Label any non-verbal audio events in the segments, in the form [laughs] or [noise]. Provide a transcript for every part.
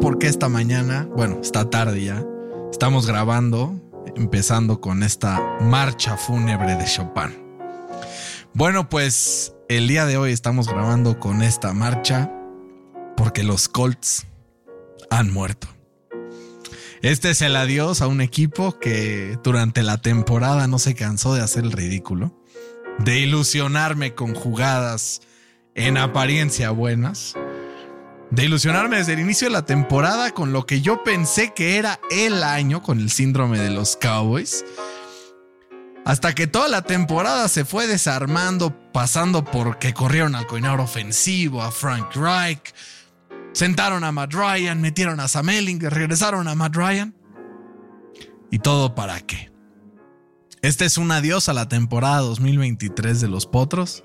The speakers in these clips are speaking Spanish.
Por qué esta mañana, bueno, esta tarde ya, estamos grabando, empezando con esta marcha fúnebre de Chopin. Bueno, pues el día de hoy estamos grabando con esta marcha porque los Colts han muerto. Este es el adiós a un equipo que durante la temporada no se cansó de hacer el ridículo, de ilusionarme con jugadas en apariencia buenas, de ilusionarme desde el inicio de la temporada con lo que yo pensé que era el año con el síndrome de los Cowboys. Hasta que toda la temporada se fue desarmando, pasando por que corrieron al coordinador ofensivo, a Frank Reich, sentaron a Matt Ryan, metieron a Sam Ellinger, regresaron a Matt Ryan. ¿Y todo para qué? Este es un adiós a la temporada 2023 de los Potros,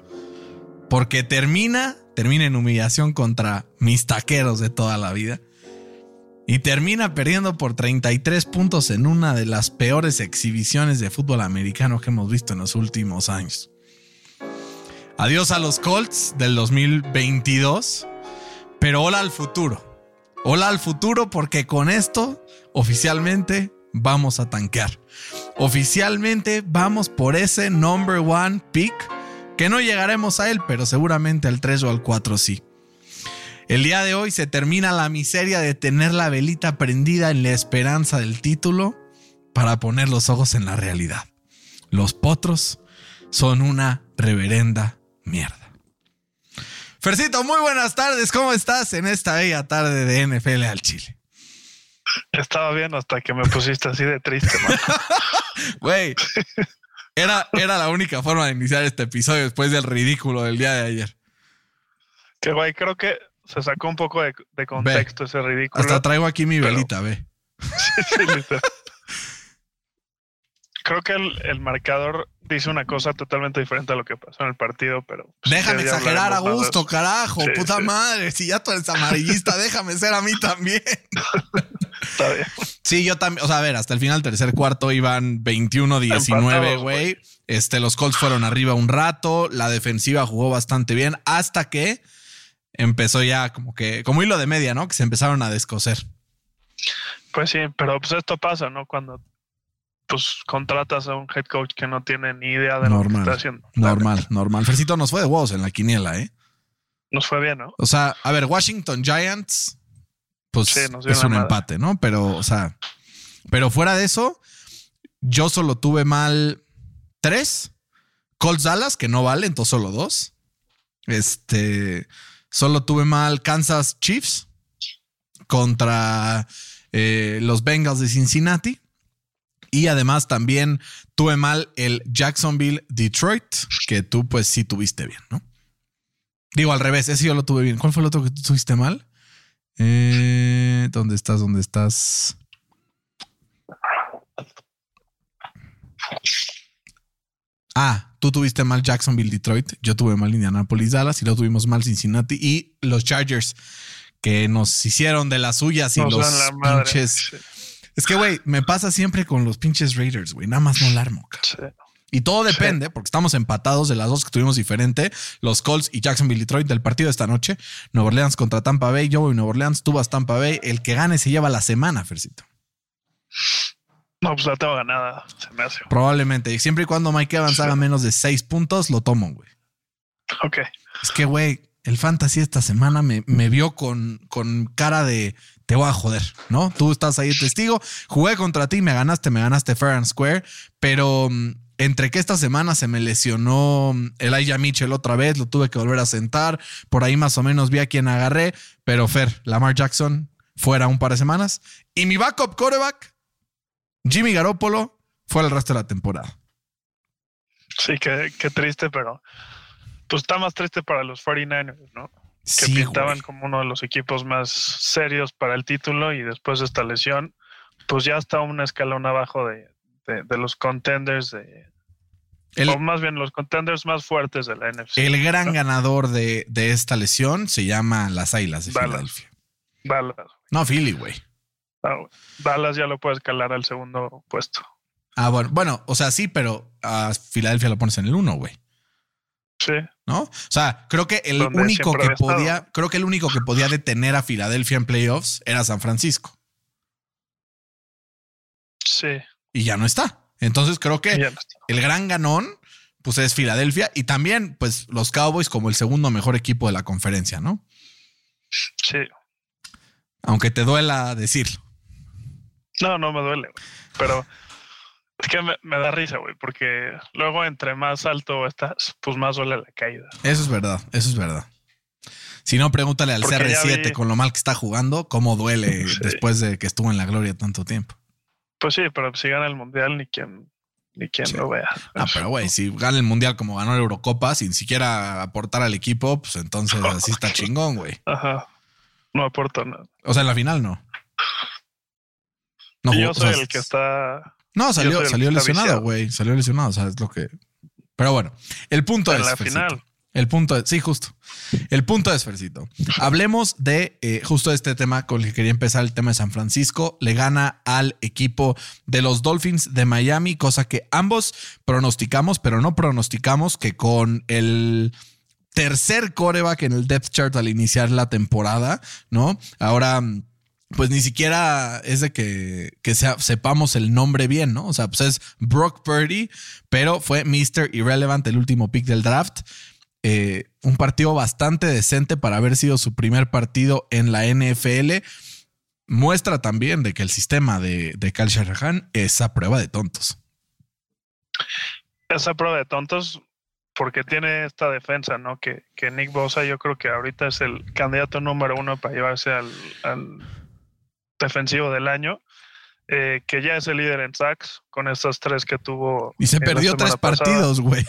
porque termina, termina en humillación contra mis taqueros de toda la vida. Y termina perdiendo por 33 puntos en una de las peores exhibiciones de fútbol americano que hemos visto en los últimos años. Adiós a los Colts del 2022, pero hola al futuro. Hola al futuro porque con esto oficialmente vamos a tanquear. Oficialmente vamos por ese number one pick que no llegaremos a él, pero seguramente al 3 o al 4 sí. El día de hoy se termina la miseria de tener la velita prendida en la esperanza del título para poner los ojos en la realidad. Los potros son una reverenda mierda. Fercito, muy buenas tardes. ¿Cómo estás en esta bella tarde de NFL al Chile? Estaba bien hasta que me pusiste así de triste, [laughs] Güey, era, era la única forma de iniciar este episodio después del ridículo del día de ayer. Que güey, creo que se sacó un poco de, contexto ese ridículo. Hasta traigo aquí mi velita, ve. [laughs] Creo que el, marcador dice una cosa totalmente diferente a lo que pasó en el partido, pero. Pues, déjame exagerar a gusto, carajo, puta madre. Si ya tú eres amarillista, [laughs] déjame ser a mí también. Está bien. Sí, yo también. O sea, a ver, hasta el final, tercer cuarto, iban 21-19, güey. Este, los Colts fueron arriba un rato. La defensiva jugó bastante bien hasta que empezó ya como que, como hilo de media, ¿no? Que se empezaron a descoser. Pues sí, pero pues esto pasa, ¿no? Cuando pues contratas a un head coach que no tiene ni idea de lo que está haciendo. Normal, normal. Fercito nos fue de huevos en la quiniela, ¿eh? Nos fue bien, ¿no? O sea, a ver, Washington Giants, pues es un empate, ¿no? Pero, o sea, pero fuera de eso, yo solo tuve mal tres. Colts Dallas, que no vale, entonces solo dos. Este, Solo tuve mal Kansas Chiefs contra eh, los Bengals de Cincinnati. Y además también tuve mal el Jacksonville Detroit, que tú pues sí tuviste bien, ¿no? Digo al revés, ese yo lo tuve bien. ¿Cuál fue el otro que tú tuviste mal? Eh, ¿Dónde estás? ¿Dónde estás? Ah, Tú tuviste mal Jacksonville, Detroit. Yo tuve mal Indianapolis, Dallas. Y luego tuvimos mal Cincinnati y los Chargers, que nos hicieron de las suyas y los pinches. Es que, güey, me pasa siempre con los pinches Raiders, güey. Nada más no la armo. Y todo depende, porque estamos empatados de las dos que tuvimos diferente. Los Colts y Jacksonville Detroit del partido de esta noche. Nueva Orleans contra Tampa Bay. Yo voy Nueva Orleans, tú vas Tampa Bay. El que gane se lleva la semana, Fercito. No, pues la tengo ganada, se me hace. Probablemente. Siempre y cuando Mike Evans haga menos de seis puntos, lo tomo, güey. Ok. Es que, güey, el fantasy esta semana me, vio con, con cara de te voy a joder, ¿no? Tú estás ahí testigo. Jugué contra ti, me ganaste, me ganaste fair and square, pero mm, entre que esta semana se me lesionó mm, Elijah Mitchell otra vez, lo tuve que volver a sentar. Por ahí más o menos vi a quien agarré, pero Fer, Lamar Jackson fuera un par de semanas. Y mi backup quarterback Jimmy Garoppolo fue el resto de la temporada. Sí, qué, triste, pero pues está más triste para los 49ers, ¿no? Que pintaban como uno de los equipos más serios para el título y después de esta lesión, pues ya está un escalón abajo de, los contenders de, o más bien los contenders más fuertes de la NFC. El gran ganador de, esta lesión se llama las Águilas de Filadelfia. No, Philly, güey. Ah, Dallas ya lo puede escalar al segundo puesto. Ah, bueno, bueno, o sea, sí, pero a Filadelfia lo pones en el uno, güey. Sí. ¿No? O sea, creo que el único que podía, creo que el único que podía detener a Filadelfia en playoffs era San Francisco. Sí. Y ya no está. Entonces creo que el gran ganón, pues es Filadelfia y también, pues, los Cowboys como el segundo mejor equipo de la conferencia, ¿no? Sí. Aunque te duela decirlo. No, no me duele, pero es que me, da risa, güey, porque luego entre más alto estás, pues más duele la caída. Eso es verdad, eso es verdad. Si no, pregúntale al CR7 con lo mal que está jugando, cómo duele [laughs] después de que estuvo en la gloria tanto tiempo. Pues sí, pero si gana el mundial, ni quien, ni quien lo vea. Ah, pero güey, si gana el mundial como ganó la Eurocopa, sin siquiera aportar al equipo, pues entonces [laughs] así está chingón, güey. Ajá. No aporta nada. O sea, en la final no. No, yo soy el que está. No, salió, salió lesionado, güey. Salió lesionado, o sea, es lo que. Pero bueno, el punto es. la final. El punto es, sí, justo. El punto es, Fercito. Hablemos de eh, justo este tema con el que quería empezar, el tema de San Francisco. Le gana al equipo de los Dolphins de Miami, cosa que ambos pronosticamos, pero no pronosticamos que con el tercer coreback en el depth chart al iniciar la temporada, ¿no? Ahora pues ni siquiera es de que, sepamos el nombre bien, ¿no? O sea, pues es Brock Purdy, pero fue Mr. Irrelevant, el último pick del draft. Eh, un partido bastante decente para haber sido su primer partido en la NFL. Muestra también de que el sistema de, de Kyle Shanahan es a prueba de tontos. Esa prueba de tontos porque tiene esta defensa, ¿no? Que, que Nick Bosa yo creo que ahorita es el candidato número uno para llevarse al defensivo del año, eh, que ya es el líder en sacks con estas tres que tuvo. Y se perdió tres partidos, güey.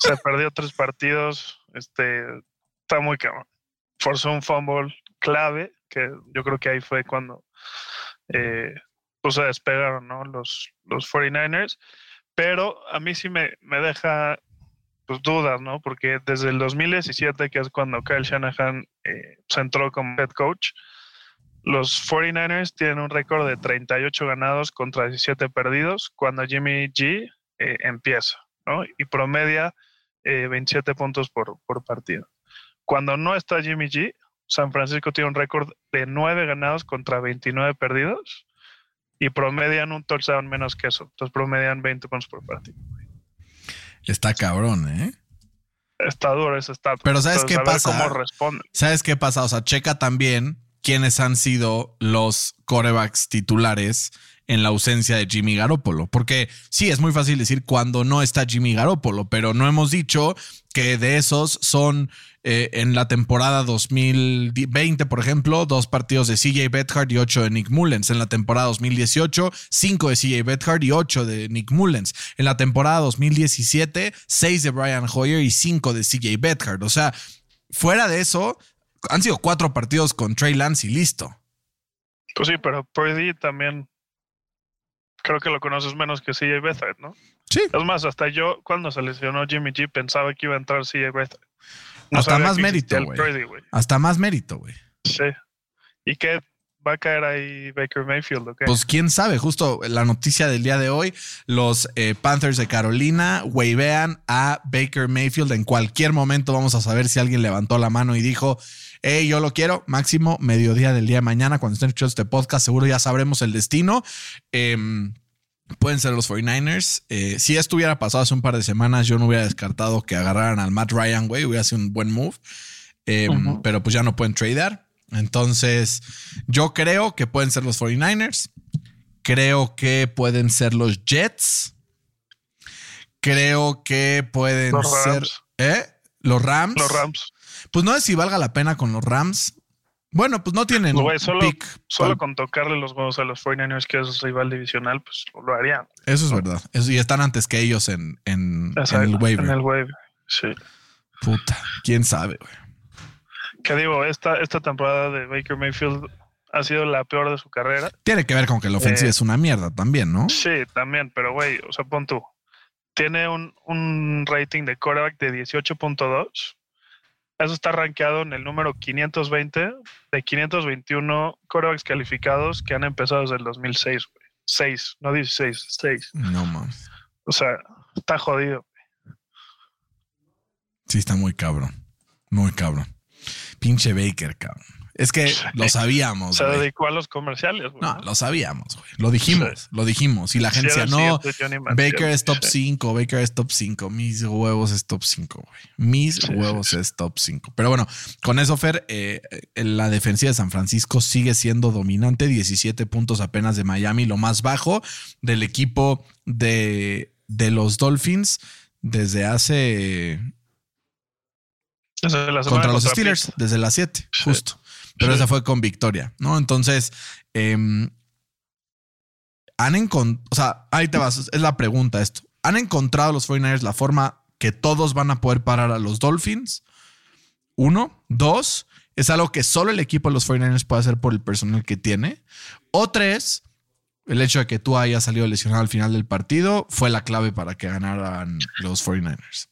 Se perdió tres partidos. Este está muy cabrón. Forzó un fumble clave, que yo creo que ahí fue cuando eh, pues se despegaron ¿no? los, los 49ers. Pero a mí sí me, me deja pues, dudas, ¿no? Porque desde el 2017, que es cuando Kyle Shanahan eh, se entró como head coach, los 49ers tienen un récord de 38 ganados contra 17 perdidos cuando Jimmy G eh, empieza, ¿no? Y promedia 27 eh, puntos por, partido. Cuando no está Jimmy G, San Francisco tiene un récord de 9 ganados contra 29 perdidos y promedian un touchdown menos que eso. Entonces promedian 20 puntos por partido. Está cabrón, ¿eh? Está duro ese estatus. Pero ¿sabes qué pasa? ¿Cómo responde? ¿Sabes qué pasa? O sea, checa también quiénes han sido los corebacks titulares en la ausencia de Jimmy Garoppolo. Porque sí, es muy fácil decir cuando no está Jimmy Garoppolo, pero no hemos dicho que de esos son eh, en la temporada 2020, por ejemplo, dos partidos de CJ Bethard y ocho de Nick Mullens. En la temporada 2018, cinco de CJ Bethard y ocho de Nick Mullens. En la temporada 2017, seis de Brian Hoyer y cinco de CJ Bethard. O sea, fuera de eso, han sido cuatro partidos con Trey Lance y listo. Pues sí, pero Purdy también creo que lo conoces menos que CJ Beathard, ¿no? Sí. Es más, hasta yo cuando se lesionó Jimmy G pensaba que iba a entrar CJ Beathard. hasta más mérito, güey. Hasta más mérito, güey. Sí. ¿Y qué va a caer ahí Baker Mayfield? ¿o Pues quién sabe, justo la noticia del día de hoy, los eh, Panthers de Carolina wavean a Baker Mayfield. En cualquier momento vamos a saber si alguien levantó la mano y dijo, hey, yo lo quiero, máximo mediodía del día de mañana, cuando estén escuchando este podcast, seguro ya sabremos el destino. Em, pueden ser los 49ers. Eh, si esto hubiera pasado hace un par de semanas, yo no hubiera descartado que agarraran al Matt Ryan, güey, hubiera sido un buen move. Em, pero pues ya no pueden tradear. Entonces, yo creo que pueden ser los 49ers. Creo que pueden ser los Jets. Creo que pueden ser. ¿Eh? Los Rams. Los Rams. Pues no sé si valga la pena con los Rams. Bueno, pues no tienen solo, Solo con tocarle los huevos a los 49ers, que es rival divisional, pues lo harían. Eso es verdad. y están antes que ellos en, en, el waiver. En el waiver, sí. Puta, quién sabe, güey. ¿Qué digo? Esta, esta temporada de Baker Mayfield ha sido la peor de su carrera. Tiene que ver con que la ofensiva eh, es una mierda también, ¿no? Sí, también, pero güey, o sea, pon tú. Tiene un, un rating de quarterback de 18.2 eso está rankeado en el número 520 de 521 corebacks calificados que han empezado desde el 2006, güey. 6, no 16, 6. No mames. O sea, está jodido. Sí, está muy cabrón. Muy cabrón. Pinche Baker, cabrón. Es que lo sabíamos. Se dedicó a los comerciales. no, lo sabíamos, güey. Lo dijimos, lo dijimos. Y la gente decía, no, Baker es top 5, Baker es top 5, mis huevos es top 5, güey. Mis huevos es top 5. Pero bueno, con eso, Fer, eh, la defensiva de San Francisco sigue siendo dominante, 17 puntos apenas de Miami, lo más bajo del equipo de, de los Dolphins desde hace... contra los Steelers, desde las 7, justo pero esa fue con victoria, ¿no? Entonces, em, han encontrado, o sea, ahí te vas, es la pregunta esto. ¿Han encontrado los 49ers la forma que todos van a poder parar a los Dolphins? Uno. Dos, es algo que solo el equipo de los 49ers puede hacer por el personal que tiene. O tres, el hecho de que tú hayas salido lesionado al final del partido fue la clave para que ganaran los 49ers.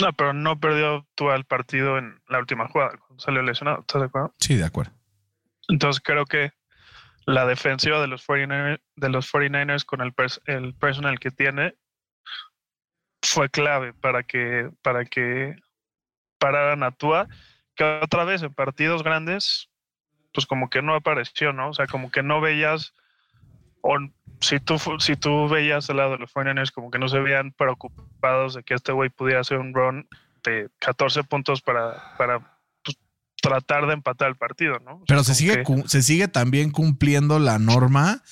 No, pero no perdió tú al partido en la última jugada, cuando salió lesionado. ¿Estás de acuerdo? Sí, de acuerdo. Entonces creo que la defensiva de los 49ers, de los 49ers con el, el personal que tiene fue clave para que, para que pararan a Tua, que otra vez en partidos grandes, pues como que no apareció, ¿no? O sea, como que no veías o si tú, si tú veías al lado de los 49ers como que no se veían preocupados de que este güey pudiera hacer un run de 14 puntos para, para pues, tratar de empatar el partido, ¿no? Pero se sigue, se sigue también cumpliendo la norma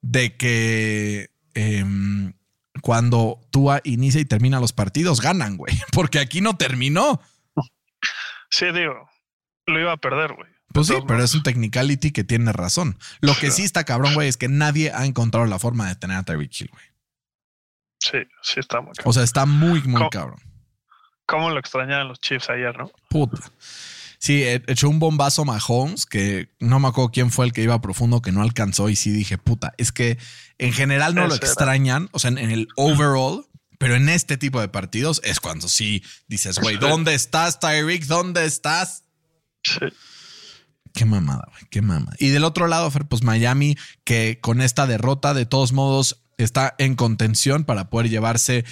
de que em, cuando tú inicia y termina los partidos, ganan, güey. [laughs] Porque aquí no terminó. Sí, digo, lo iba a perder, güey. Pues sí, pero es un technicality que tiene razón. Lo que sí está cabrón, güey, es que nadie ha encontrado la forma de tener a Tyreek Hill, güey. Sí, sí está muy cabrón. O sea, está muy, muy cabrón. ¿Cómo lo extrañaban los Chiefs ayer, no? Puta. Sí, e, echó un bombazo Mahomes, que no me acuerdo quién fue el que iba profundo, que no alcanzó. Y sí dije, puta, es que en general no lo extrañan, o sea, en, el overall, pero en este tipo de partidos es cuando sí dices, güey, ¿dónde estás, Tyreek? ¿Dónde estás? Sí. Qué mamada, güey, qué mamada. Y del otro lado, pues Miami, que con esta derrota, de todos modos, está en contención para poder llevarse,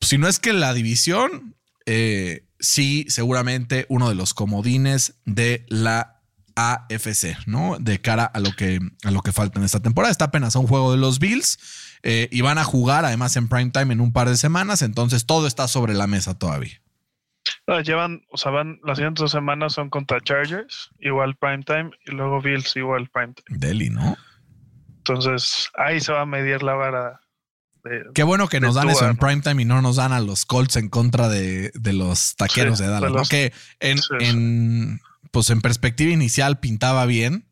si no es que la división, eh, sí, seguramente uno de los comodines de la AFC, ¿no? De cara a lo que, a lo que falta en esta temporada. Está apenas a un juego de los Bills eh, y van a jugar además en prime time en un par de semanas, entonces todo está sobre la mesa todavía. Ah, llevan, o sea, van las siguientes dos semanas son contra Chargers, igual primetime, y luego Bills, igual primetime. Delhi, ¿no? Entonces, ahí se va a medir la vara. De, Qué bueno que nos dan eso en primetime y no nos dan a los Colts en contra de, los taqueros de Dallas. Que en, pues en perspectiva inicial pintaba bien,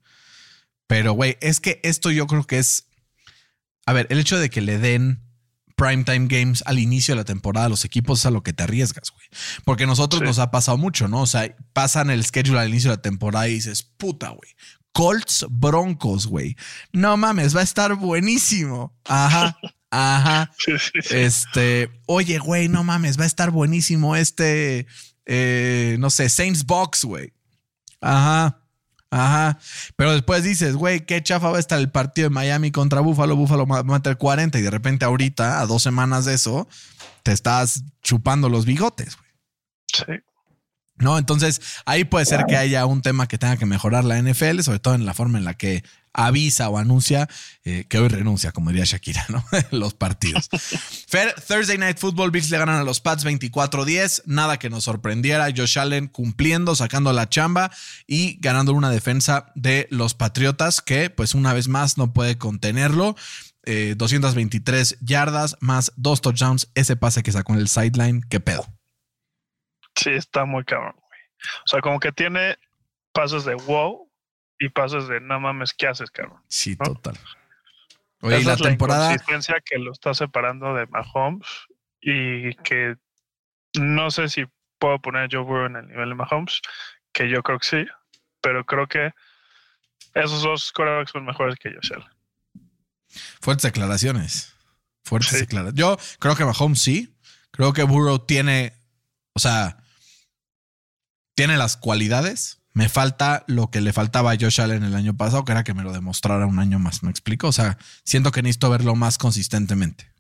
pero güey, es que esto yo creo que es. A ver, el hecho de que le den primetime games al inicio de la temporada los equipos es a lo que te arriesgas, güey. Porque a nosotros nos ha pasado mucho, ¿no? O sea, pasan el schedule al inicio de la temporada y dices, puta, güey. Colts Broncos, güey. No mames, va a estar buenísimo. Ajá. [laughs] Ajá. Este, oye, güey, no mames, va a estar buenísimo este, eh, no sé, Saints Box, güey. Ajá. Ajá. Pero después dices, güey, qué chafa va a estar el partido de Miami contra Buffalo. Buffalo va a meter 40 y de repente ahorita, a dos semanas de eso, te estás chupando los bigotes, güey. Sí. ¿No? Entonces, ahí puede ser que haya un tema que tenga que mejorar la NFL, sobre todo en la forma en la que avisa o anuncia eh, que hoy renuncia, como diría Shakira, ¿no? [laughs] los partidos. Thursday Night Football, Bills le ganan a los Pats 24-10, nada que nos sorprendiera, Josh Allen cumpliendo, sacando la chamba y ganando una defensa de los Patriotas que, pues una vez más, no puede contenerlo. 223 eh, yardas más dos touchdowns, ese pase que sacó en el sideline, qué pedo. Sí, está muy cabrón, güey. O sea, como que tiene pasos de wow y pasos de no mames, ¿qué haces, cabrón? Sí, total. Oye, la temporada. La inconsistencia que lo está separando de Mahomes y que no sé si puedo poner a Joe Burrow en el nivel de Mahomes, que yo creo que sí, pero creo que esos dos quarterbacks son mejores que Josh Allen. Fuertes declaraciones. Fuertes declaraciones. Yo creo que Mahomes sí. Creo que Burrow tiene, o sea, tiene las cualidades. Me falta lo que le faltaba a Josh Allen el año pasado, que era que me lo demostrara un año más. ¿Me explico? O sea, siento que necesito verlo más consistentemente.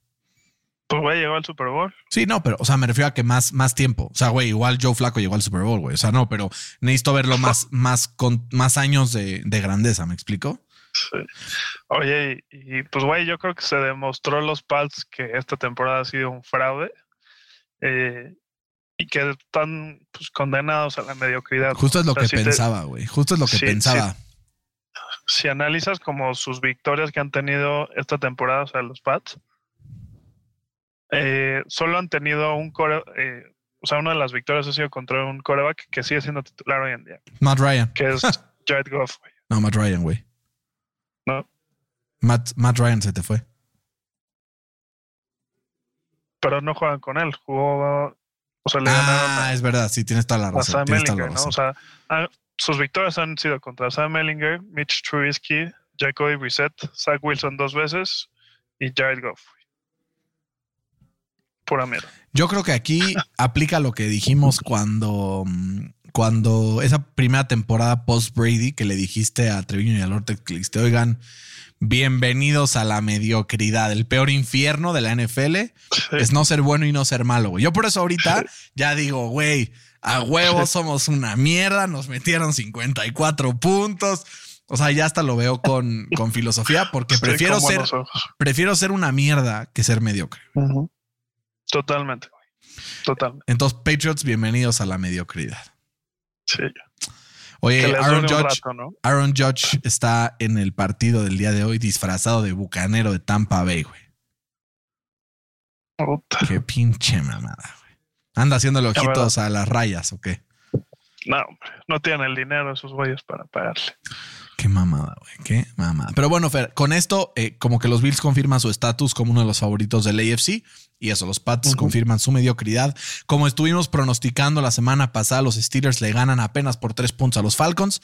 Pues, güey, llegó al Super Bowl. Sí, no, pero, o sea, me refiero a que más, más tiempo. O sea, güey, igual Joe Flaco llegó al Super Bowl, güey. O sea, no, pero necesito verlo más, [laughs] más, con más años de, grandeza, ¿me explico? Sí. Oye, y, pues, güey, yo creo que se demostró los Pals que esta temporada ha sido un fraude eh, y que están pues, condenados a la mediocridad. Justo es lo que pensaba, güey. Justo es lo que pensaba. Si, analizas como sus victorias que han tenido esta temporada, o sea, los Pats, eh, solo han tenido un core, eh, o sea, una de las victorias ha sido contra un coreback que sigue siendo titular hoy en día. Matt Ryan. Que es [laughs] Jared Goff, güey. No, Matt Ryan, güey. No. Matt, Matt Ryan se te fue. Pero no juegan con él. Jugó. O sea, le ah, es verdad. Sí, tienes toda la razón. Sam Mellinger, ¿no? O sea, ah, sus victorias han sido contra Sam Mellinger, Mitch Trubisky, Jacoby Brissett, Zach Wilson dos veces y Jared Goff pura mierda. Yo creo que aquí aplica lo que dijimos cuando, cuando esa primera temporada post Brady que le dijiste a Treviño y a Lorte que te oigan, bienvenidos a la mediocridad. El peor infierno de la NFL es no ser bueno y no ser malo, güey. Yo por eso ahorita ya digo, güey, a huevo somos una mierda, nos metieron 54 puntos. O sea, ya hasta lo veo con, con filosofía porque prefiero ser, prefiero ser una mierda que ser mediocre. Totalmente, güey. Totalmente. Entonces, Patriots, bienvenidos a la mediocridad. Sí. Oye, Aaron Judge, Aaron Judge está en el partido del día de hoy disfrazado de bucanero de Tampa Bay, güey. Qué pinche mamada, güey. Anda haciéndole ojitos a las rayas, ¿o qué? No, hombre, no tienen el dinero esos güeyes para pagarle. Qué mamada, güey. Qué mamada. Pero bueno, Fer, con esto, eh, como que los Bills confirman su estatus como uno de los favoritos del AFC. Y eso, los Pats confirman su mediocridad. Como estuvimos pronosticando la semana pasada, los Steelers le ganan apenas por tres puntos a los Falcons.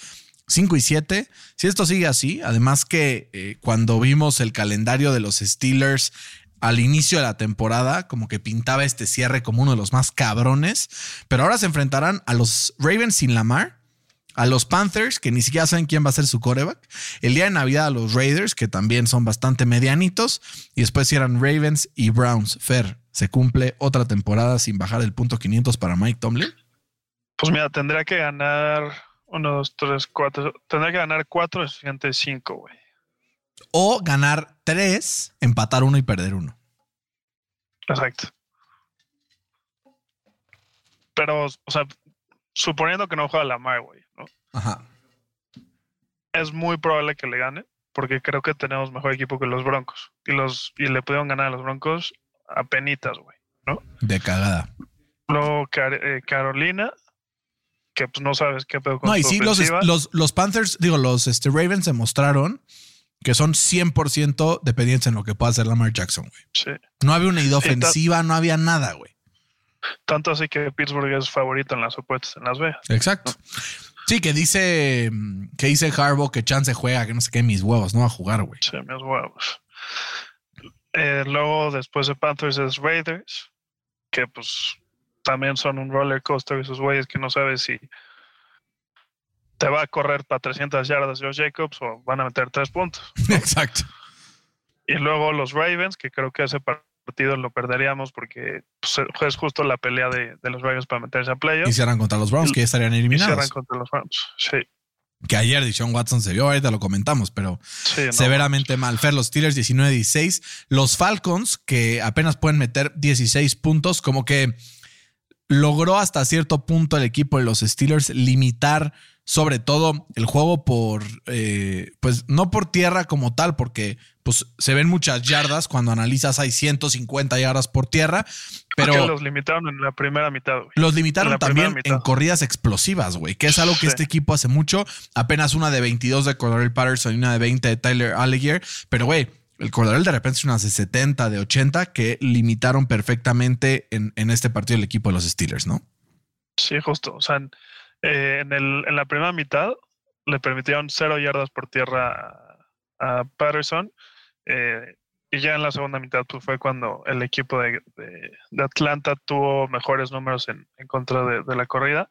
5 y 7. Si esto sigue así, además que eh, cuando vimos el calendario de los Steelers al inicio de la temporada, como que pintaba este cierre como uno de los más cabrones, pero ahora se enfrentarán a los Ravens sin Lamar a los Panthers, que ni siquiera saben quién va a ser su coreback. El día de Navidad a los Raiders, que también son bastante medianitos. Y después eran Ravens y Browns. Fer, ¿se cumple otra temporada sin bajar el punto 500 para Mike Tomlin? Pues mira, tendría que ganar uno, dos, tres, cuatro. Tendría que ganar cuatro, es suficiente cinco, güey. O ganar tres, empatar uno y perder uno. Exacto. Pero, o sea, suponiendo que no juega la Lamar, güey. Ajá. Es muy probable que le gane, porque creo que tenemos mejor equipo que los Broncos. Y los y le pudieron ganar a los Broncos a penitas, güey, ¿no? De cagada. Luego eh, Carolina, que pues no sabes qué pedo con No, y sí, los, los, Panthers, digo, los este, Ravens demostraron que son 100% dependientes en lo que pueda hacer Lamar Jackson, güey. Sí. No había una idea ofensiva, no había nada, güey. Tanto así que Pittsburgh es favorito en las opuestas en Las Vegas. Exacto. Sí, que dice que dice Harbaugh que Chance juega, que no sé qué, mis huevos, no va a jugar, güey. Sí, mis huevos. Eh, luego, después de Panthers es Raiders, que pues también son un roller coaster esos güeyes que no sabes si te va a correr para 300 yardas Josh Jacobs o van a meter tres puntos. [laughs] Exacto. Y luego los Ravens, que creo que ese partido partido lo perderíamos porque pues, es justo la pelea de, los Ravens para meterse a playoffs. Y cierran contra los Browns, que ya estarían eliminados. Y contra los Browns, sí. Que ayer Dishon Watson se vio, ahorita lo comentamos, pero severamente mal. Fer, los Steelers 19-16. Los Falcons, que apenas pueden meter 16 puntos, como que logró hasta cierto punto el equipo de los Steelers limitar sobre todo el juego por, eh, pues no por tierra como tal, porque pues se ven muchas yardas, cuando analizas hay 150 yardas por tierra, pero... los limitaron en la primera mitad. Los limitaron también en corridas explosivas, güey, que es algo que este equipo hace mucho, apenas una de 22 de Cordell Patterson y una de 20 de Tyler Allegier, pero güey, el Cordell de repente es unas de 70, de 80 que limitaron perfectamente en, en este partido el equipo de los Steelers, ¿no? Sí, justo, o sea... Eh, en, el, en la primera mitad le permitieron cero yardas por tierra a, Patterson. Eh, y ya en la segunda mitad pues, fue cuando el equipo de, Atlanta tuvo mejores números en, contra de, la corrida.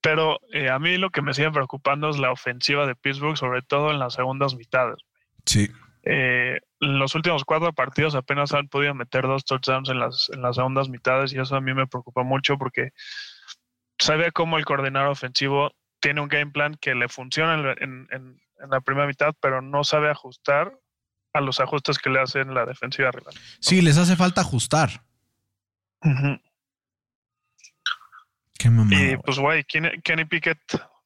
Pero eh, a mí lo que me sigue preocupando es la ofensiva de Pittsburgh, sobre todo en las segundas mitades. Sí. Eh, los últimos cuatro partidos apenas han podido meter dos touchdowns en las, en las segundas mitades y eso a mí me preocupa mucho porque sabe cómo el coordinador ofensivo tiene un game plan que le funciona en, en, la primera mitad, pero no sabe ajustar a los ajustes que le hacen la defensiva rival. Sí, les hace falta ajustar. Qué y pues, güey, Kenny, Pickett,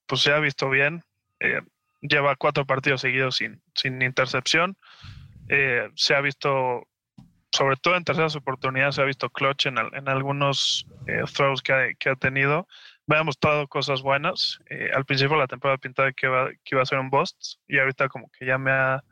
pues se ha visto bien. Eh, lleva cuatro partidos seguidos sin, sin intercepción. Eh, se ha visto, sobre todo en terceras oportunidades, se ha visto clutch en, en algunos eh, throws que ha, que ha tenido. Me ha mostrado cosas buenas. al principio de la temporada pintaba que iba, que iba a ser un bust y ahorita como que ya me ha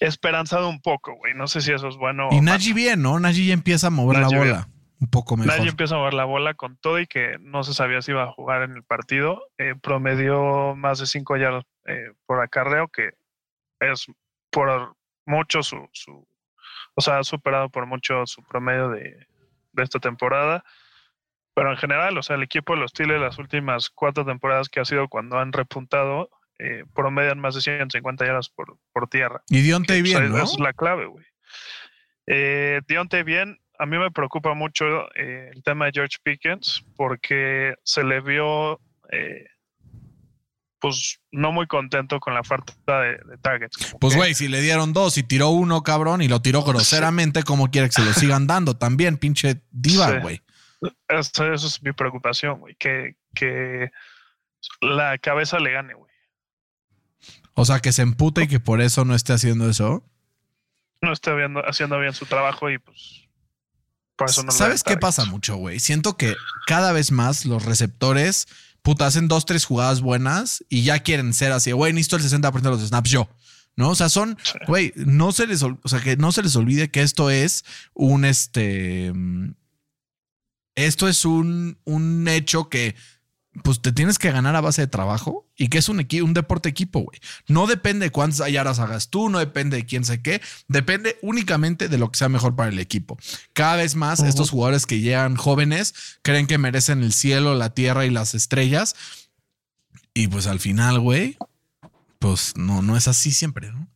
esperanzado un poco, güey. No sé si eso es bueno. Y Najee bien, ¿no? Najee ya empieza a mover la bola un poco mejor. Najee empieza a mover la bola con todo y que no se sabía si iba a jugar en el partido. Eh, promedió más de 5 yardas eh, por acarreo, que es por mucho su, su, o sea, ha superado por mucho su promedio de, de esta temporada. Pero en general, o sea, el equipo de los Steelers las últimas cuatro temporadas que ha sido cuando han repuntado, eh, promedian más de 150 yardas por, por tierra. Y Dionte bien, ¿no? es la clave, güey. Eh, Dionte bien, a mí me preocupa mucho eh, el tema de George Pickens porque se le vio eh, pues no muy contento con la falta de, targets. Pues güey, si le dieron dos y tiró uno, cabrón, y lo tiró groseramente, ¿cómo quiere que se lo sigan dando? También, pinche diva, güey. Eso, es mi preocupación, güey, que, que la cabeza le gane, güey. O sea, que se empute y que por eso no esté haciendo eso. No esté haciendo bien su trabajo y pues por eso no ¿Sabes qué pasa mucho, güey? Siento que cada vez más los receptores, puta, hacen dos, tres jugadas buenas y ya quieren ser así, güey, necesito el 60% de los snaps yo. ¿no? O sea, son, güey, no se les, o sea, que no se les olvide que esto es un, este, mm, esto es un, un hecho que pues te tienes que ganar a base de trabajo y que es un, un deporte equipo, güey. No depende de cuántas ayaras hagas tú, no depende de quién sé qué, depende únicamente de lo que sea mejor para el equipo. Cada vez más estos jugadores que llegan jóvenes creen que merecen el cielo, la tierra y las estrellas y pues al final, güey, pues no, no es así siempre, ¿no?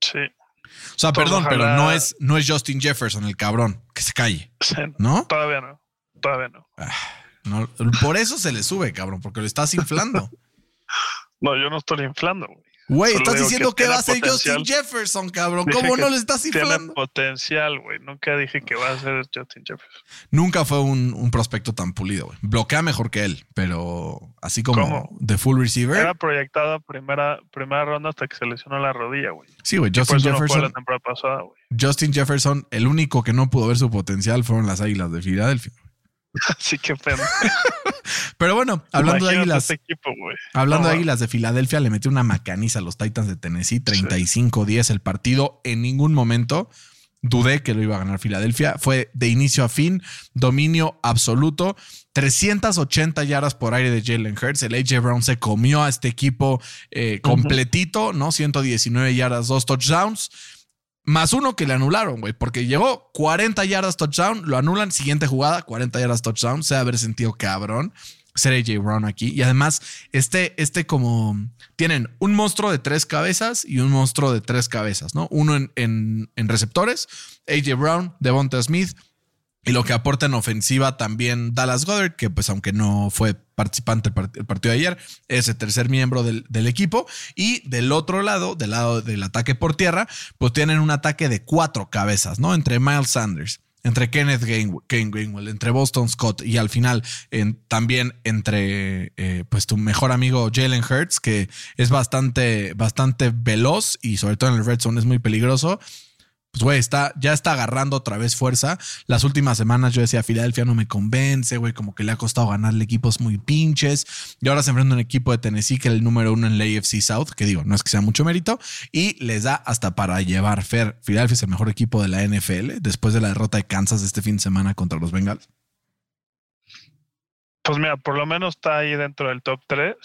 Sí. O sea, perdón, pero no es, no es Justin Jefferson el cabrón, que se calle. ¿No? Todavía no, todavía no. Ah por eso se le sube, cabrón, porque lo estás inflando. [laughs] No, yo no estoy inflando, güey. Güey, estás diciendo que, va a ser Justin Jefferson, cabrón. ¿Cómo no le estás inflando? Tiene potencial, güey. Nunca dije que va a ser Justin Jefferson. Nunca fue un, prospecto tan pulido, güey. Bloquea mejor que él, pero así como de full receiver. Era proyectado primera, primera ronda hasta que se lesionó la rodilla, güey. Sí, güey. Justin Jefferson. Justin Jefferson, el único que no pudo ver su potencial fueron las águilas de Filadelfia. [laughs] Así que. [laughs] Pero bueno, hablando de águilas. hablando de águilas de Filadelfia, le metió una macaniza a los Titans de Tennessee, 35-10 el partido. En ningún momento dudé que lo iba a ganar Filadelfia. Fue de inicio a fin, dominio absoluto. 380 yardas por aire de Jalen Hurts. El AJ Brown se comió a este equipo eh, completito, ¿no? 119 yardas, dos touchdowns. Más uno que le anularon, güey, porque llegó 40 yardas touchdown, lo anulan, siguiente jugada, 40 yardas touchdown, se haber sentido cabrón ser AJ Brown aquí. Y además, este, este como tienen un monstruo de tres cabezas y un monstruo de tres cabezas, ¿no? Uno en, en, en receptores, AJ Brown, Devonta Smith, y lo que aporta en ofensiva también Dallas Goddard, que pues aunque no fue participante el, partido de ayer, es el tercer miembro del, equipo. Y del otro lado, del lado del ataque por tierra, pues tienen un ataque de cuatro cabezas, ¿no? Entre Miles Sanders, entre Kenneth Gainwell, entre Boston Scott y al final también entre eh, pues tu mejor amigo Jalen Hurts, que es bastante, bastante veloz y sobre todo en el red zone es muy peligroso pues, güey, está, ya está agarrando otra vez fuerza. Las últimas semanas yo decía, Filadelfia no me convence, güey, como que le ha costado ganarle equipos muy pinches. Y ahora se enfrenta un equipo de Tennessee que es el número uno en la AFC South, que digo, no es que sea mucho mérito, y les da hasta para llevar Fer. Filadelfia es el mejor equipo de la NFL después de la derrota de Kansas este fin de semana contra los Bengals. Pues mira, por lo menos está ahí dentro del top 3.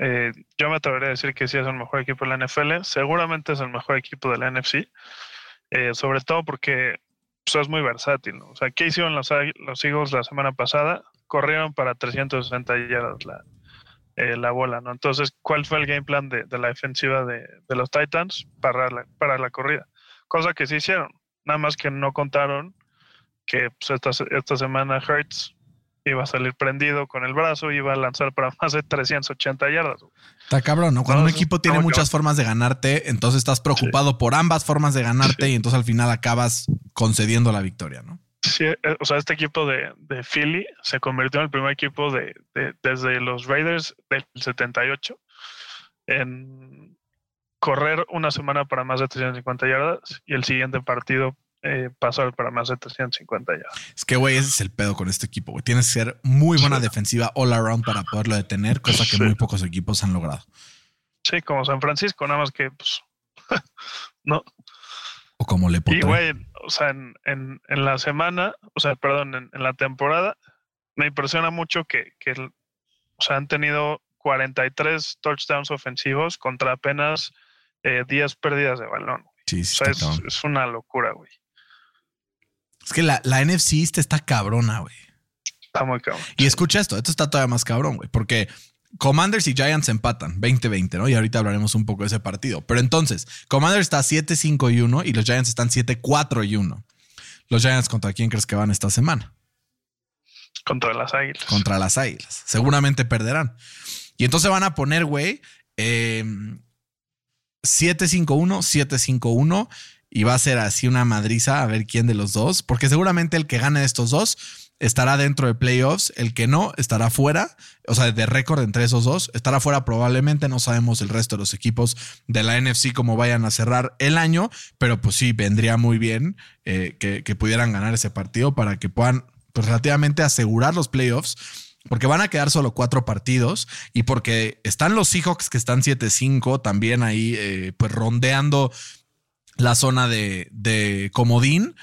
Eh, yo me atrevería a decir que sí es el mejor equipo de la NFL. Seguramente es el mejor equipo de la NFC. Eh, sobre todo porque pues, es muy versátil. O sea, ¿qué hicieron los, los Eagles la semana pasada? Corrieron para 360 yardas la, eh, la bola, ¿no? Entonces, ¿cuál fue el game plan de, la defensiva de, los Titans para la, para la corrida? Cosa que sí hicieron, nada más que no contaron que pues, esta, esta semana Hertz iba a salir prendido con el brazo, iba a lanzar para más de 380 yardas. Está cabrón, ¿no? Cuando un equipo tiene muchas formas de ganarte, entonces estás preocupado por ambas formas de ganarte y entonces al final acabas concediendo la victoria, ¿no? Sí, eh, o sea, este equipo de, de Philly se convirtió en el primer equipo de, desde los Raiders del 78 en correr una semana para más de 350 yardas y el siguiente partido eh, pasar para más de 350 ya. Es que, güey, ese es el pedo con este equipo, güey. Tienes que ser muy buena defensiva all around para poderlo detener, cosa que muy pocos equipos han logrado. Sí, como San Francisco, nada más que, pues, [laughs] no. O como le Y, güey, o sea, en, en, en, la semana, o sea, perdón, en, la temporada, me impresiona mucho que, que, o sea, han tenido 43 touchdowns ofensivos contra apenas 10 eh, pérdidas de balón. Sí, sí o sea, es, es, una locura, güey. Es que la, la NFC está cabrona, güey. Está muy cabrón. Y escucha esto, esto está todavía más cabrón, güey, porque Commanders y Giants empatan 20-20, ¿no? Y ahorita hablaremos un poco de ese partido. Pero entonces, Commanders está 7-5 y 1 y los Giants están 7-4 y 1. ¿Los Giants contra quién crees que van esta semana? Contra las Águilas. Contra las Águilas. Seguramente perderán. Y entonces van a poner, güey, eh, 7-5-1, 7-5-1 y va a ser así una madriza a ver quién de los dos, porque seguramente el que gane de estos dos estará dentro de playoffs, el que no estará fuera, o sea, de récord entre esos dos, estará fuera probablemente, no sabemos el resto de los equipos de la NFC cómo vayan a cerrar el año, pero pues sí, vendría muy bien eh, que, pudieran ganar ese partido para que puedan pues, relativamente asegurar los playoffs. Porque van a quedar solo cuatro partidos y porque están los Seahawks que están 7-5 también ahí, eh, pues rondeando la zona de, comodín.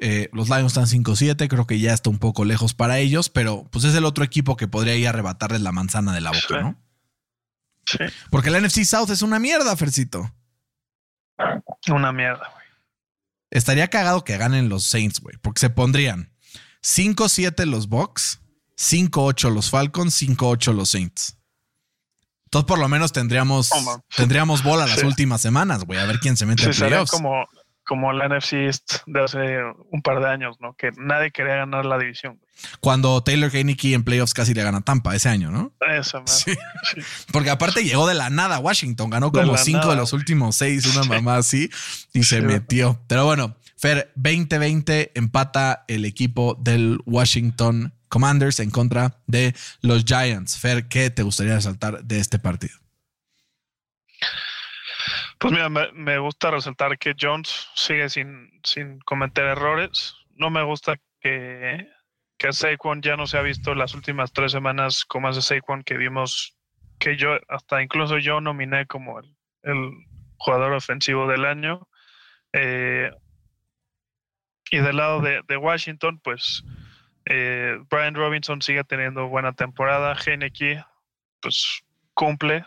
Eh, los Lions están 5-7, creo que ya está un poco lejos para ellos, pero pues es el otro equipo que podría ir a arrebatarles la manzana de la boca, ¿no? Sí. Porque la NFC South es una mierda, Fercito. Una mierda, güey. Estaría cagado que ganen los Saints, güey, porque se pondrían 5-7 los Bucks, 5-8 los Falcons, 5-8 los Saints. Entonces, por lo menos tendríamos, tendríamos bola las últimas semanas, güey, a ver quién se mete en playoffs. Como, como la NFC East de hace un par de años, ¿no? Que nadie quería ganar la división. Cuando Taylor Heineke en playoffs casi le gana Tampa ese año, ¿no? Eso, sí. [laughs] Porque aparte llegó de la nada Washington, ganó como cinco de los últimos seis, una mamá así, y se metió. Pero bueno, Fer, 2020 empata el equipo del Washington Commanders en contra de los Giants. Fer, ¿qué te gustaría resaltar de este partido? Pues mira, me, gusta resaltar que Jones sigue sin, sin cometer errores. No me gusta que, que Saquon ya no se ha visto las últimas tres semanas como ese Saquon que vimos, que yo, hasta incluso yo nominé como el, jugador ofensivo del año. Eh, y del lado de Washington, pues eh, Brian Robinson sigue teniendo buena temporada. Heineke, pues cumple.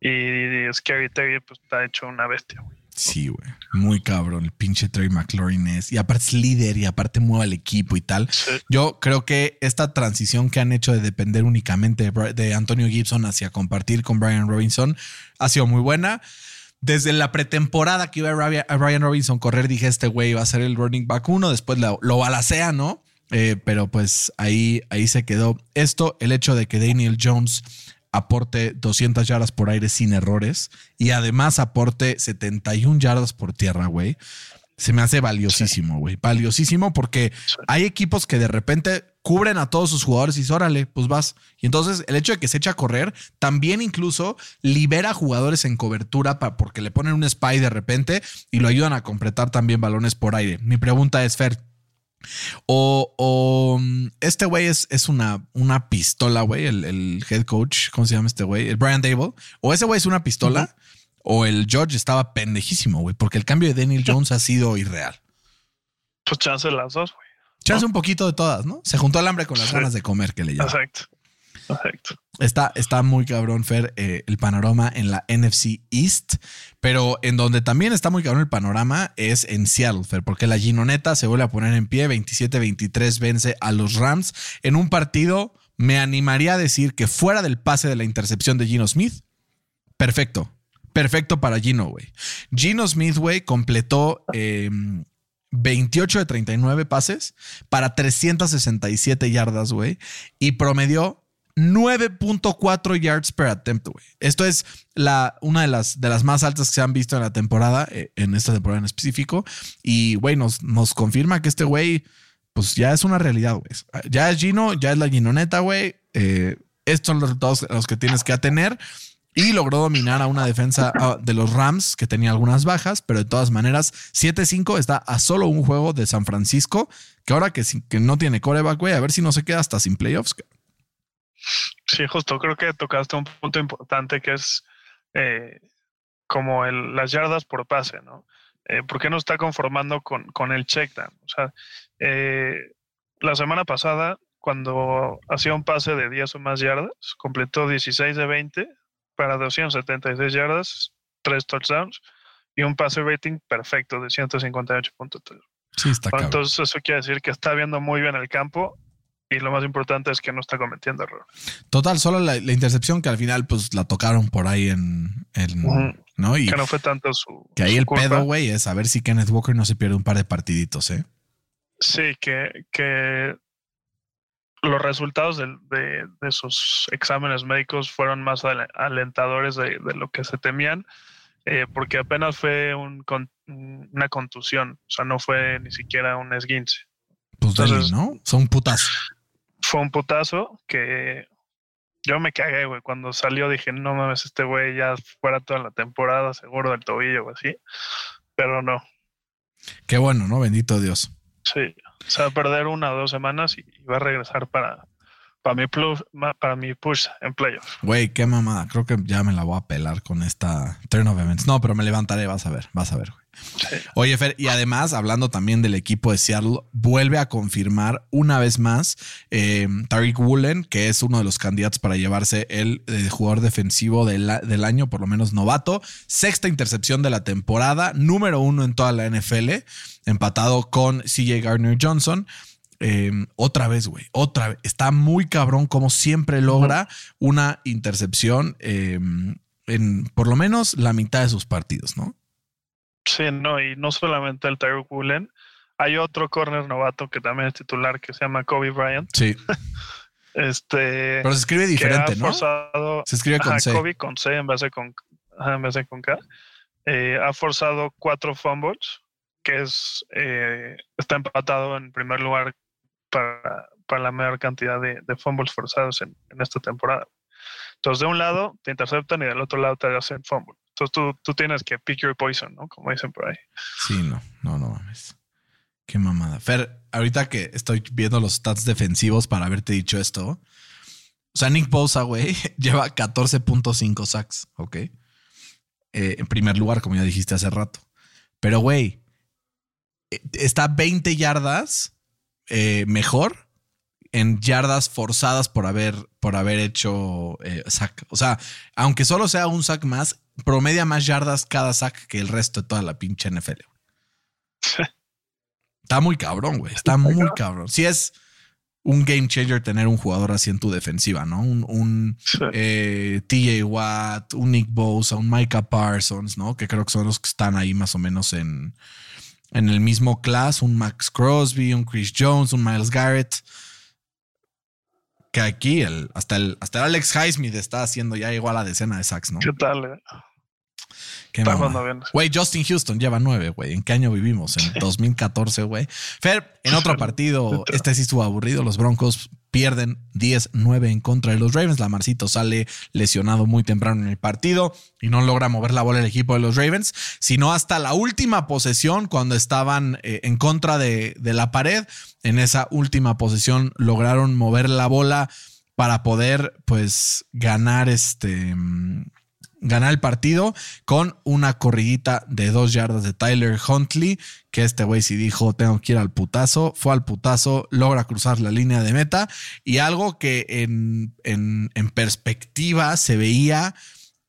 Y Scary Terry, pues está hecho una bestia, Sí, güey. Muy cabrón. El pinche Terry McLaurin es. Y aparte es líder y aparte mueve al equipo y tal. Yo creo que esta transición que han hecho de depender únicamente de, Antonio Gibson hacia compartir con Brian Robinson ha sido muy buena. Desde la pretemporada que iba a Brian Robinson correr, dije: Este güey va a ser el running back uno. Después lo, lo balacea, ¿no? Eh, pero pues ahí, ahí se quedó. Esto, el hecho de que Daniel Jones aporte 200 yardas por aire sin errores y además aporte 71 yardas por tierra, güey. Se me hace valiosísimo, güey. Valiosísimo porque hay equipos que de repente cubren a todos sus jugadores y dices, órale, pues vas. Y entonces el hecho de que se echa a correr también incluso libera jugadores en cobertura porque le ponen un spy de repente y lo ayudan a completar también balones por aire. Mi pregunta es, Fer, o, mm, este güey es, es, una, una pistola, güey, el, head coach, ¿cómo se llama este güey? El Brian Dable. O ese güey es una pistola, o el George estaba pendejísimo, güey, porque el cambio de Daniel Jones ha sido irreal. Pues chance las dos, güey. Chance un poquito de todas, ¿no? Se juntó el hambre con las ganas de comer que le llaman. Exacto. Perfecto. Está, está muy cabrón, Fer, eh, el panorama en la NFC East, pero en donde también está muy cabrón el panorama es en Seattle, Fer, porque la Ginoneta se vuelve a poner en pie, 27-23 vence a los Rams en un partido me animaría a decir que fuera del pase de la intercepción de Gino Smith, perfecto. Perfecto para Gino, güey. Gino Smith, güey, completó 28 em, de 39 pases para 367 yardas, güey. Y promedió 9.4 yards per attempt, güey. Esto es la, una de las, de las más altas que se han visto en la temporada, eh, en esta temporada en específico. Y, güey, nos, confirma que este güey pues ya es una realidad, güey. Ya es Gino, ya es la Ginoneta, güey. Eh, estos son los resultados a los que tienes que atener. Y logró dominar a una defensa ah, de los Rams que tenía algunas bajas, pero de todas maneras, 7-5 está a solo un juego de San Francisco, que ahora que, que no tiene coreback, güey, a ver si no se queda hasta sin playoffs. Sí, justo creo que tocaste un punto importante que es eh, como el, las yardas por pase, ¿no? Eh, ¿Por qué no está conformando con, con el check down? O sea, eh, la semana pasada, cuando hacía un pase de 10 o más yardas, completó 16 de 20 para 276 yardas, 3 touchdowns y un pase rating perfecto de 158.3. Sí, está Entonces, eso quiere decir que está viendo muy bien el campo y lo más importante es que no está cometiendo errores. Total, solo la, intercepción que al final pues la tocaron por ahí en, ¿no? Y que no fue tanto su Que ahí el pedo, güey, es a ver si Kenneth Walker no se pierde un par de partiditos, ¿eh? Sí, que, que los resultados de, de, sus exámenes médicos fueron más alentadores de, lo que se temían, eh, porque apenas fue un, una contusión, o sea, no fue ni siquiera un esguince. Pues ¿no? Son un putazo. Fue un putazo que yo me cagué, güey. Cuando salió dije, no mames, este güey ya fuera toda la temporada, seguro del tobillo o así. Pero no. Qué bueno, ¿no? Bendito Dios. Sí, se va a perder una o dos semanas y va a regresar para, para mi, plus, para mi push en playoff. Güey, qué mamada. Creo que ya me la voy a pelar con esta turn of events. No, pero me levantaré, vas a ver, vas a ver, güey. Oye, Fer, y además, hablando también del equipo de Seattle, vuelve a confirmar una vez más eh, Tariq Woolen, que es uno de los candidatos para llevarse el, eh, jugador defensivo del, año, por lo menos novato. Sexta intercepción de la temporada, número uno en toda la NFL, empatado con CJ Gardner Johnson. Eh, otra vez, güey, otra vez. Está muy cabrón como siempre logra una intercepción en por lo menos la mitad de sus partidos, ¿no? Sí, no, y no solamente el Tyreek Woolen, hay otro corner novato que también es titular que se llama Kobe Bryant. Sí. [laughs] este. Pero se escribe diferente, ¿no? se escribe con C. Kobe con C en vez de con, en vez de con K. Eh, ha forzado cuatro fumbles, que es eh, está empatado en primer lugar para, para la mayor cantidad de, de fumbles forzados en, en, esta temporada. Entonces, de un lado te interceptan y del otro lado te hacen fumble. Entonces tú, tienes que pick your poison, ¿no? Como dicen por ahí. Sí, no, no, no mames. Qué mamada. Fer, ahorita que estoy viendo los stats defensivos para haberte dicho esto. O sea, Nick Bosa, güey, [laughs] lleva 14.5 sacks, ¿ok? Eh, en primer lugar, como ya dijiste hace rato. Pero, güey, eh, está 20 yardas eh, mejor en yardas forzadas por haber, por haber hecho sack. O sea, aunque solo sea un sack más, promedia más yardas cada sack que el resto de toda la pinche NFL. Está muy cabrón, güey. Está muy cabrón. Si es un game changer tener un jugador así en tu defensiva, ¿no? Un, eh, TJ Watt, un Nick Bosa, un Micah Parsons, ¿no? Que creo que son los que están ahí más o menos en, en el mismo class. Un Max Crosby, un Chris Jones, un Miles Garrett que aquí el, hasta, el, hasta el Alex Highsmith está haciendo ya igual a la decena de sacks, ¿no? ¿Qué tal? Eh? Qué Güey, Justin Houston lleva nueve, güey. ¿En qué año vivimos? En 2014, güey. Fer, en otro [laughs] partido, este sí estuvo aburrido. Los Broncos pierden 10-9 en contra de los Ravens. Lamarcito sale lesionado muy temprano en el partido y no logra mover la bola el equipo de los Ravens, sino hasta la última posesión cuando estaban eh, en contra de, de la pared. En esa última posesión lograron mover la bola para poder, pues, ganar este ganar el partido con una corridita de dos yardas de Tyler Huntley, que este güey sí dijo, tengo que ir al putazo, fue al putazo, logra cruzar la línea de meta y algo que en, en, en perspectiva se veía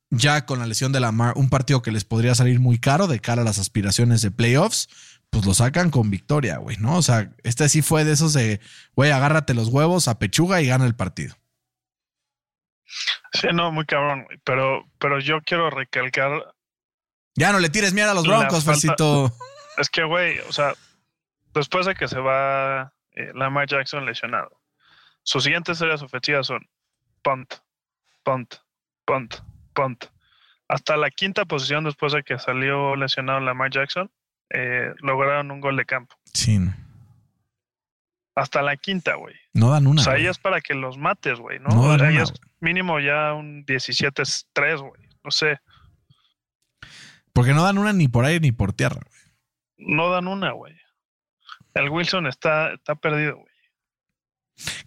ya con la lesión de Lamar, un partido que les podría salir muy caro de cara a las aspiraciones de playoffs, pues lo sacan con victoria, güey, ¿no? O sea, este sí fue de esos de, güey, agárrate los huevos a pechuga y gana el partido. Sí, no, muy cabrón. Pero, pero yo quiero recalcar. Ya no le tires mierda a los broncos, Fercito. [laughs] Es que, güey, o sea, después de que se va eh, Lamar Jackson lesionado, sus siguientes áreas ofensivas son punt, punt, punt, punt. Hasta la quinta posición después de que salió lesionado Lamar Jackson, eh, lograron un gol de campo. Sí. Hasta la quinta, güey. No dan una. O sea, ahí es para que los mates, güey, ¿no? no ahí es mínimo ya un 17-3, güey. No sé. Porque no dan una ni por aire ni por tierra, güey. No dan una, güey. El Wilson está, está perdido, güey.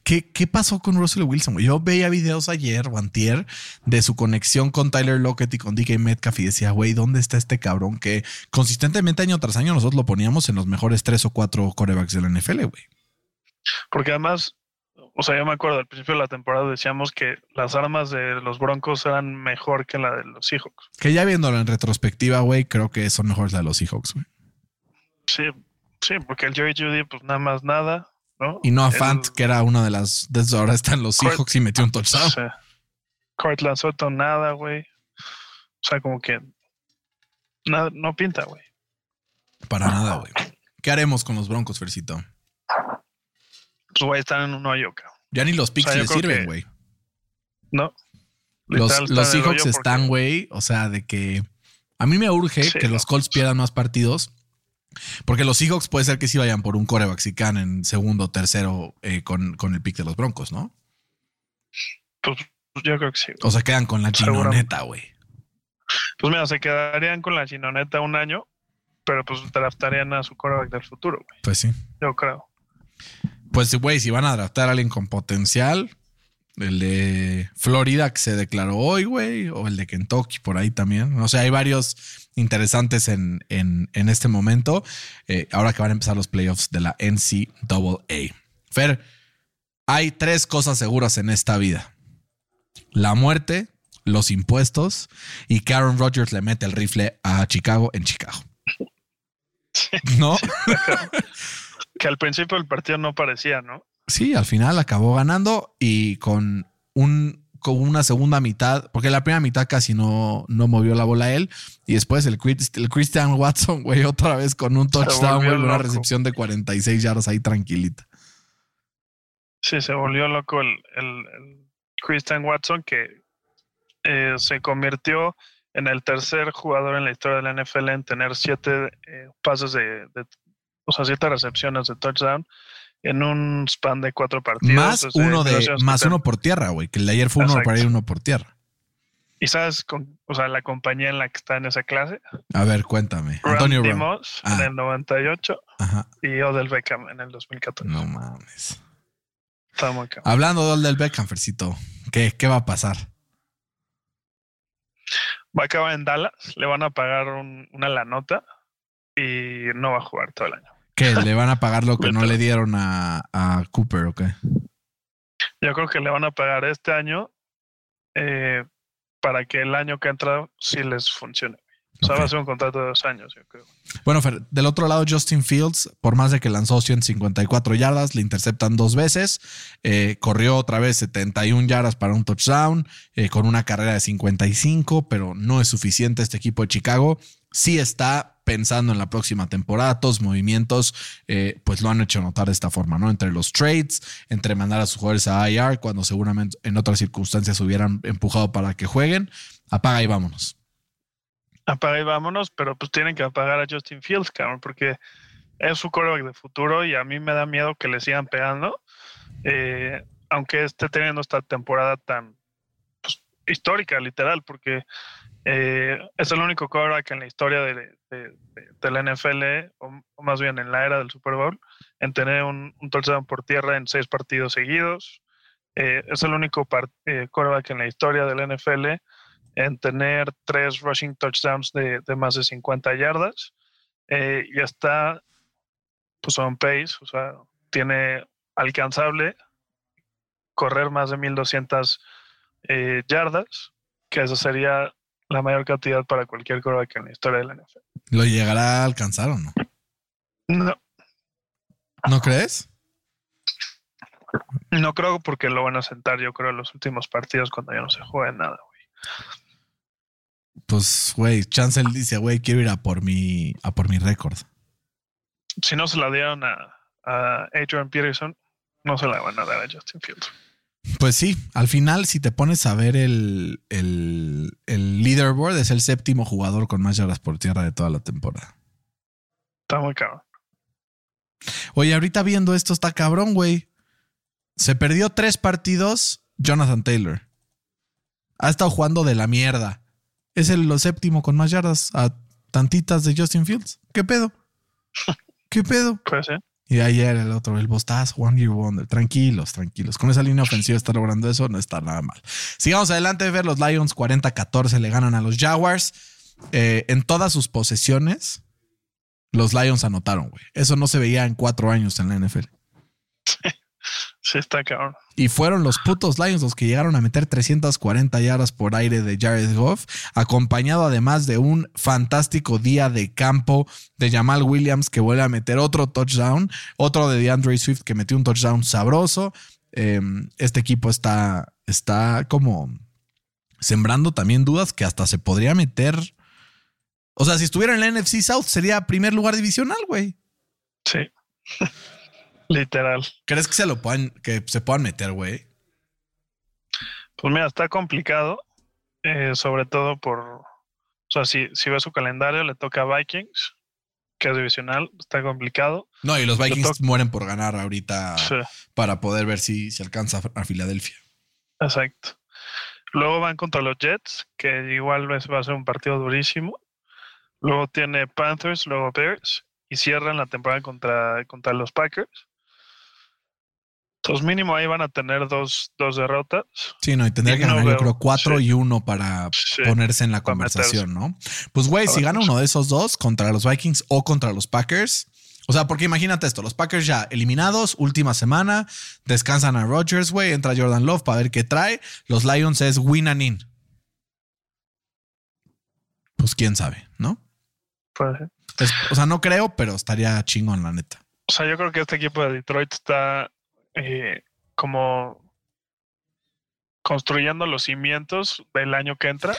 ¿Qué, ¿Qué, pasó con Russell Wilson? Yo veía videos ayer o antier de su conexión con Tyler Lockett y con DK Metcalf y decía, güey, ¿dónde está este cabrón que consistentemente año tras año nosotros lo poníamos en los mejores tres o cuatro corebacks de la NFL, güey? Porque además, o sea, yo me acuerdo al principio de la temporada decíamos que las armas de los Broncos eran mejor que la de los Seahawks. Que ya viéndolo en retrospectiva, güey, creo que son mejores las de los Seahawks, güey. Sí, sí, porque el Jerry Judy, pues nada más nada. Y no a Fant, que era una de las. Desde ahora están los Seahawks y metió un touchdown. Sí. Cortland Soto, nada, güey. O sea, como que. Nada, no pinta, güey. Para nada, güey. ¿Qué haremos con los Broncos, Fercito? Pues, güey, están en un hoyo, cabrón. Ya ni los picks les sirven, güey. No. Los, los Seahawks están, güey. O sea, de que. A mí me urge que los Colts pierdan más partidos porque los Seahawks puede ser que sí vayan por un coreback si en segundo o tercero eh, con, el pick de los Broncos, ¿no? Pues yo creo que sí. O se quedan con la chinoneta, güey. Pues mira, se quedarían con la chinoneta un año, pero pues draftarían a su coreback del futuro, güey. Pues sí. Yo creo. Pues, güey, si van a draftar a alguien con potencial, el de Florida que se declaró hoy, güey, o el de Kentucky por ahí también. O sea, hay varios interesantes en, este momento, eh, ahora que van a empezar los playoffs de la NCAA. Fer, hay tres cosas seguras en esta vida. La muerte, los impuestos y Aaron Rodgers le mete el rifle a Chicago en Chicago. ¿No? [laughs] que al principio del partido no parecía, ¿no? Sí, al final acabó ganando y con un con una segunda mitad, porque la primera mitad casi no, no movió la bola él, y después el, el Christian Watson, [laughs] güey, otra vez con un touchdown, güey, una recepción de 46 yardas ahí tranquilita. Sí, se volvió loco el, Christian Watson que eh, se convirtió en el tercer jugador en la historia de la NFL en tener siete eh, pases de, de, o sea, siete recepciones de touchdown en un span de cuatro partidos. Más uno de, más uno por tierra, güey, que el de ayer fue uno para ir uno por tierra. ¿Y sabes, con, o sea, la compañía en la que está en esa clase? A ver, cuéntame. Antonio Ramos en ah. el 98 y Odell Beckham en el 2014. No mames. Está muy Hablando de Odell Beckham, Fercito, ¿qué, ¿qué va a pasar? Va a acabar en Dallas, le van a pagar una la nota y no va a jugar todo el año. ¿Qué? ¿Le van a pagar lo que no le dieron a, Cooper o qué? Yo creo que le van a pagar este año eh, para que el año que entra sí les funcione. O sea, va a ser un contrato de dos años, yo creo. Bueno, del otro lado, Justin Fields, por más de que lanzó 154 yardas, le interceptan dos veces. Eh, corrió otra vez 71 yardas para un touchdown, eh, con una carrera de 55, pero no es suficiente este equipo de Chicago. Sí está pensando en la próxima temporada. Todos movimientos, eh, pues lo han hecho notar de esta forma, ¿no? Entre los trades, entre mandar a sus jugadores a IR cuando seguramente en otras circunstancias hubieran empujado para que jueguen. Apaga y vámonos. Apaga y vámonos, pero pues tienen que apagar a Justin Fields, cabrón, porque es su quarterback de futuro y a mí me da miedo que le sigan pegando. Eh, aunque esté teniendo esta temporada tan pues, histórica, literal, porque eh, es el único quarterback en la historia de, la NFL, o, más bien en la era del Super Bowl, en tener un, un touchdown por tierra en seis partidos seguidos. Eh, es el único quarterback en la historia del NFL en tener tres rushing touchdowns de, más de 50 yardas. y está pues on pace, o sea, tiene alcanzable correr más de 1200 yardas, que eso sería la mayor cantidad para cualquier quarterback en la historia de la NFL. ¿Lo llegará a alcanzar o no? No. ¿No crees? No creo porque lo van a sentar, yo creo, en los últimos partidos cuando ya no se juegue nada. Pues, güey, Chancel dice, güey, quiero ir a por mi, a por mi récord. Si no se la dieron a, a Adrian Peterson, no se la van a dar a Justin Fields. Pues sí, al final, si te pones a ver el, el, el leaderboard, es el séptimo jugador con más yardas por tierra de toda la temporada. Está muy cabrón. Oye, ahorita viendo esto está cabrón, güey. Se perdió tres partidos Jonathan Taylor. Ha estado jugando de la mierda. Es el séptimo con más yardas a tantitas de Justin Fields. ¿Qué pedo? [laughs] ¿Qué pedo? Pues sí. Y ayer el otro, el Bostaz, One Year Wonder. Tranquilos, tranquilos. Con esa línea ofensiva está logrando eso, no está nada mal. Sigamos adelante, ver los Lions 40-14 le ganan a los Jaguars. Eh, en todas sus posesiones, los Lions anotaron, güey. Eso no se veía en cuatro años en la NFL. Sí, está cabrón. Y fueron los putos Lions los que llegaron a meter 340 yardas por aire de Jared Goff, acompañado además de un fantástico día de campo de Jamal Williams que vuelve a meter otro touchdown, otro de DeAndre Swift que metió un touchdown sabroso. Em, este equipo está, está como sembrando también dudas que hasta se podría meter. O sea, si estuviera en la NFC South sería primer lugar divisional, güey. Sí. [laughs] Literal. ¿Crees que se lo puedan, que se puedan meter, güey? Pues mira, está complicado, eh, sobre todo por, o sea, si, si ve su calendario, le toca a Vikings, que es divisional, está complicado. No, y los Vikings mueren por ganar ahorita para poder ver si se alcanza a Filadelfia. Exacto. Luego van contra los Jets, que igual va a ser un partido durísimo. Luego tiene Panthers, luego Bears, y cierran la temporada contra, contra los Packers. Entonces mínimo ahí van a tener dos, dos derrotas. Sí, no, y tendría que ganar yo creo cuatro y uno para ponerse en la conversación, ¿no? Pues güey, si gana uno de esos dos contra los Vikings o contra los Packers, o sea, porque imagínate esto, los Packers ya eliminados, última semana, descansan a Rodgers, güey, entra Jordan Love para ver qué trae, los Lions es win and in. Pues quién sabe, ¿no? Pues, o sea, no creo, pero estaría chingón, la neta. O sea, yo creo que este equipo de Detroit está eh, como construyendo los cimientos del año que entra,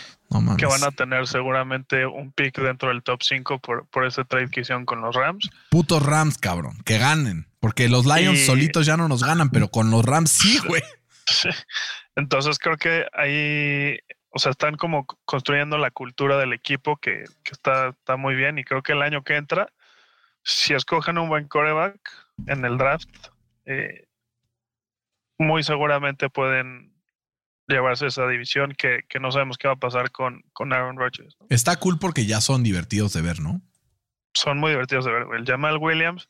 que van a tener seguramente un pick dentro del top 5 por, por ese trade que hicieron con los Rams. Putos Rams, cabrón, que ganen, porque los Lions solitos ya no nos ganan, pero con los Rams sí, güey. Entonces creo que ahí, o sea, están como construyendo la cultura del equipo que, que está, está muy bien y creo que el año que entra, si escogen un buen coreback en el draft, eh, muy seguramente pueden llevarse esa división que, no sabemos qué va a pasar con, con Aaron Rodgers. Está cool porque ya son divertidos de ver, ¿no? Son muy divertidos de ver. El Jamal Williams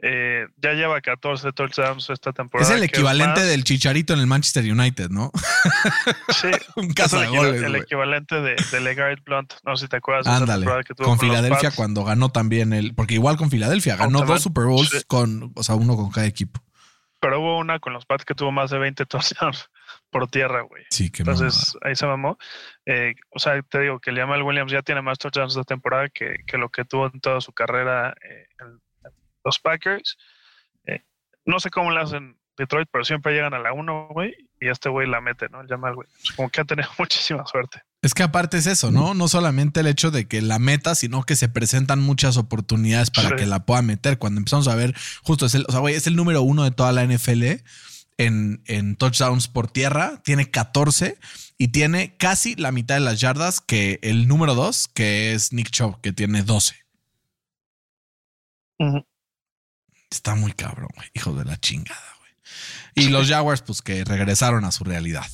eh, ya lleva 14 touchdowns esta temporada. Es el equivalente del Chicharito en el Manchester United, ¿no? Sí, [laughs] un caso el, el equivalente de, de LeGarrette Blunt. No sé si te acuerdas. Ándale, que tuvo con, Filadelfia cuando ganó también el. Porque igual con Filadelfia ganó dos Super Bowls con, o sea, uno con cada equipo pero hubo una con los Pats que tuvo más de 20 [laughs] touchdowns por tierra, güey. Sí, que Entonces ahí se mamó. Eh, o sea, te digo que el Jamal Williams ya tiene más touchdowns esta temporada que, que, lo que tuvo en toda su carrera eh, en, los Packers. Eh, no sé cómo le hacen Detroit, pero siempre llegan a la 1, güey, y este güey la mete, ¿no? El Jamal Williams. Como que ha tenido [laughs] muchísima suerte. Es que aparte es eso, ¿no? No solamente el hecho de que la meta, sino que se presentan muchas oportunidades para que la pueda meter. Cuando empezamos a ver, justo es el, o sea, güey, es el número uno de toda la NFL en, en touchdowns por tierra, tiene 14 y tiene casi la mitad de las yardas que el número dos, que es Nick Chubb, que tiene 12. Está muy cabrón, güey. Hijo de la chingada, güey. Y los Jaguars, pues que regresaron a su realidad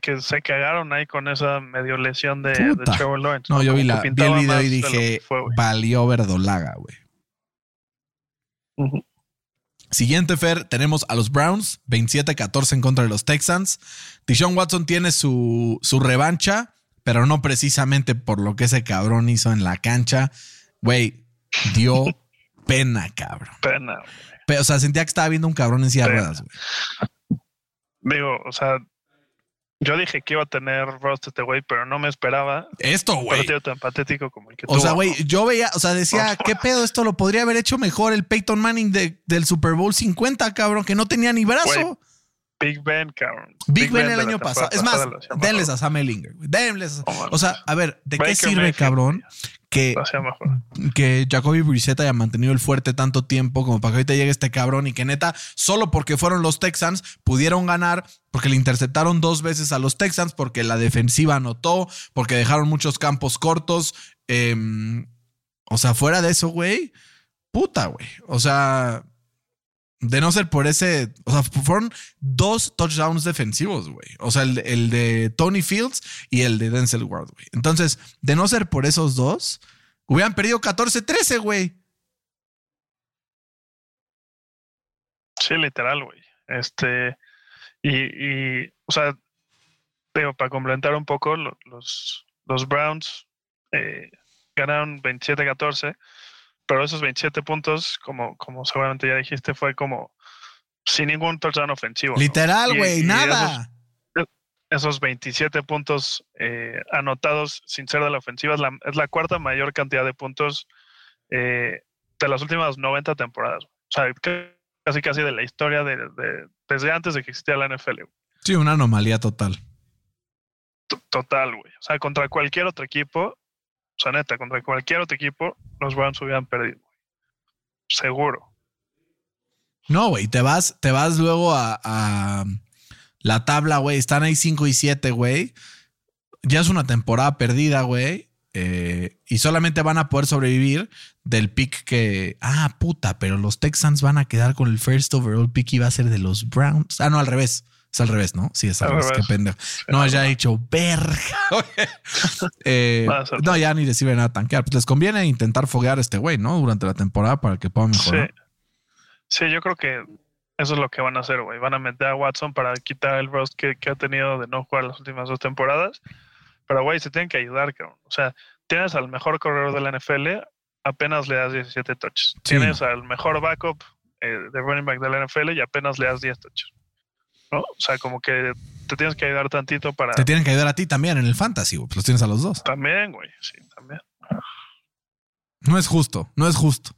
que se cagaron ahí con esa medio lesión de, Trevor Lawrence. No, yo vi, la, el video y dije, valió verdolaga, güey. Siguiente, Fer, tenemos a los Browns, 27-14 en contra de los Texans. Tishon Watson tiene su, su revancha, pero no precisamente por lo que ese cabrón hizo en la cancha. Güey, dio [laughs] pena, cabrón. Pena, Pero, o sea, sentía que estaba viendo un cabrón en silla de ruedas, güey. Digo, o sea, Yo dije que iba a tener roster este güey, pero no me esperaba. Esto, güey. Un partido tan patético como el que O sea, güey, yo veía, o sea, decía, ¿qué pedo? Esto lo podría haber hecho mejor el Peyton Manning de, del Super Bowl 50, cabrón, que no tenía ni brazo. Big Ben, cabrón. Big, ben, el año pasado. Es más, denles a Sam Ellinger. Denles a... O sea, a ver, ¿de qué sirve, cabrón? Que, que Jacoby Brissett haya mantenido el fuerte tanto tiempo como para que ahorita llegue este cabrón y que neta, solo porque fueron los Texans, pudieron ganar, porque le interceptaron dos veces a los Texans, porque la defensiva anotó, porque dejaron muchos campos cortos. Em, o sea, fuera de eso, güey, puta, güey. O sea, de no ser por ese, o sea, fueron dos touchdowns defensivos, güey. O sea, el, de Tony Fields y el de Denzel Ward, güey. Entonces, de no ser por esos dos, hubieran perdido 14-13, güey. Sí, literal, güey. Este, y, y, o sea, digo, para complementar un poco, los, los Browns eh, ganaron 27-14 pero esos 27 puntos, como, como seguramente ya dijiste, fue como sin ningún touchdown ofensivo. Literal, güey, nada. Esos, 27 puntos eh, anotados sin ser de la ofensiva es la, es la cuarta mayor cantidad de puntos eh, de las últimas 90 temporadas. O sea, casi casi de la historia de, desde antes de que existía la NFL. Sí, una anomalía total. total, güey. O sea, contra cualquier otro equipo, o sea, neta, contra cualquier otro equipo, los Browns hubieran perdido. Seguro. No, güey, te vas, te vas luego a, la tabla, güey. Están ahí 5 y 7, güey. Ya es una temporada perdida, güey. Eh, y solamente van a poder sobrevivir del pick que. Ah, puta, pero los Texans van a quedar con el first overall pick y va a ser de los Browns. Ah, no, al revés. Es al revés, ¿no? Sí, es al, revés. Qué pendejo. No, ya he dicho, verga. [laughs] Eh, no, ya ni decirle nada tanquear. Pues les conviene intentar foguear a este güey, ¿no? Durante la temporada para que pueda mejorar. Sí. yo creo que eso es lo que van a hacer, güey. Van a meter a Watson para quitar el rust que, ha tenido de no jugar las últimas dos temporadas. Pero, güey, se tienen que ayudar, cabrón. O sea, tienes al mejor corredor de la NFL, apenas le das 17 touches. Tienes al mejor backup eh, de running back de la NFL y apenas le das 10 touches. ¿No? O sea, como que te tienes que ayudar tantito para. Te tienen que ayudar a ti también en el fantasy, Pues los tienes a los dos. También, güey. Sí, también. No es justo, no es justo.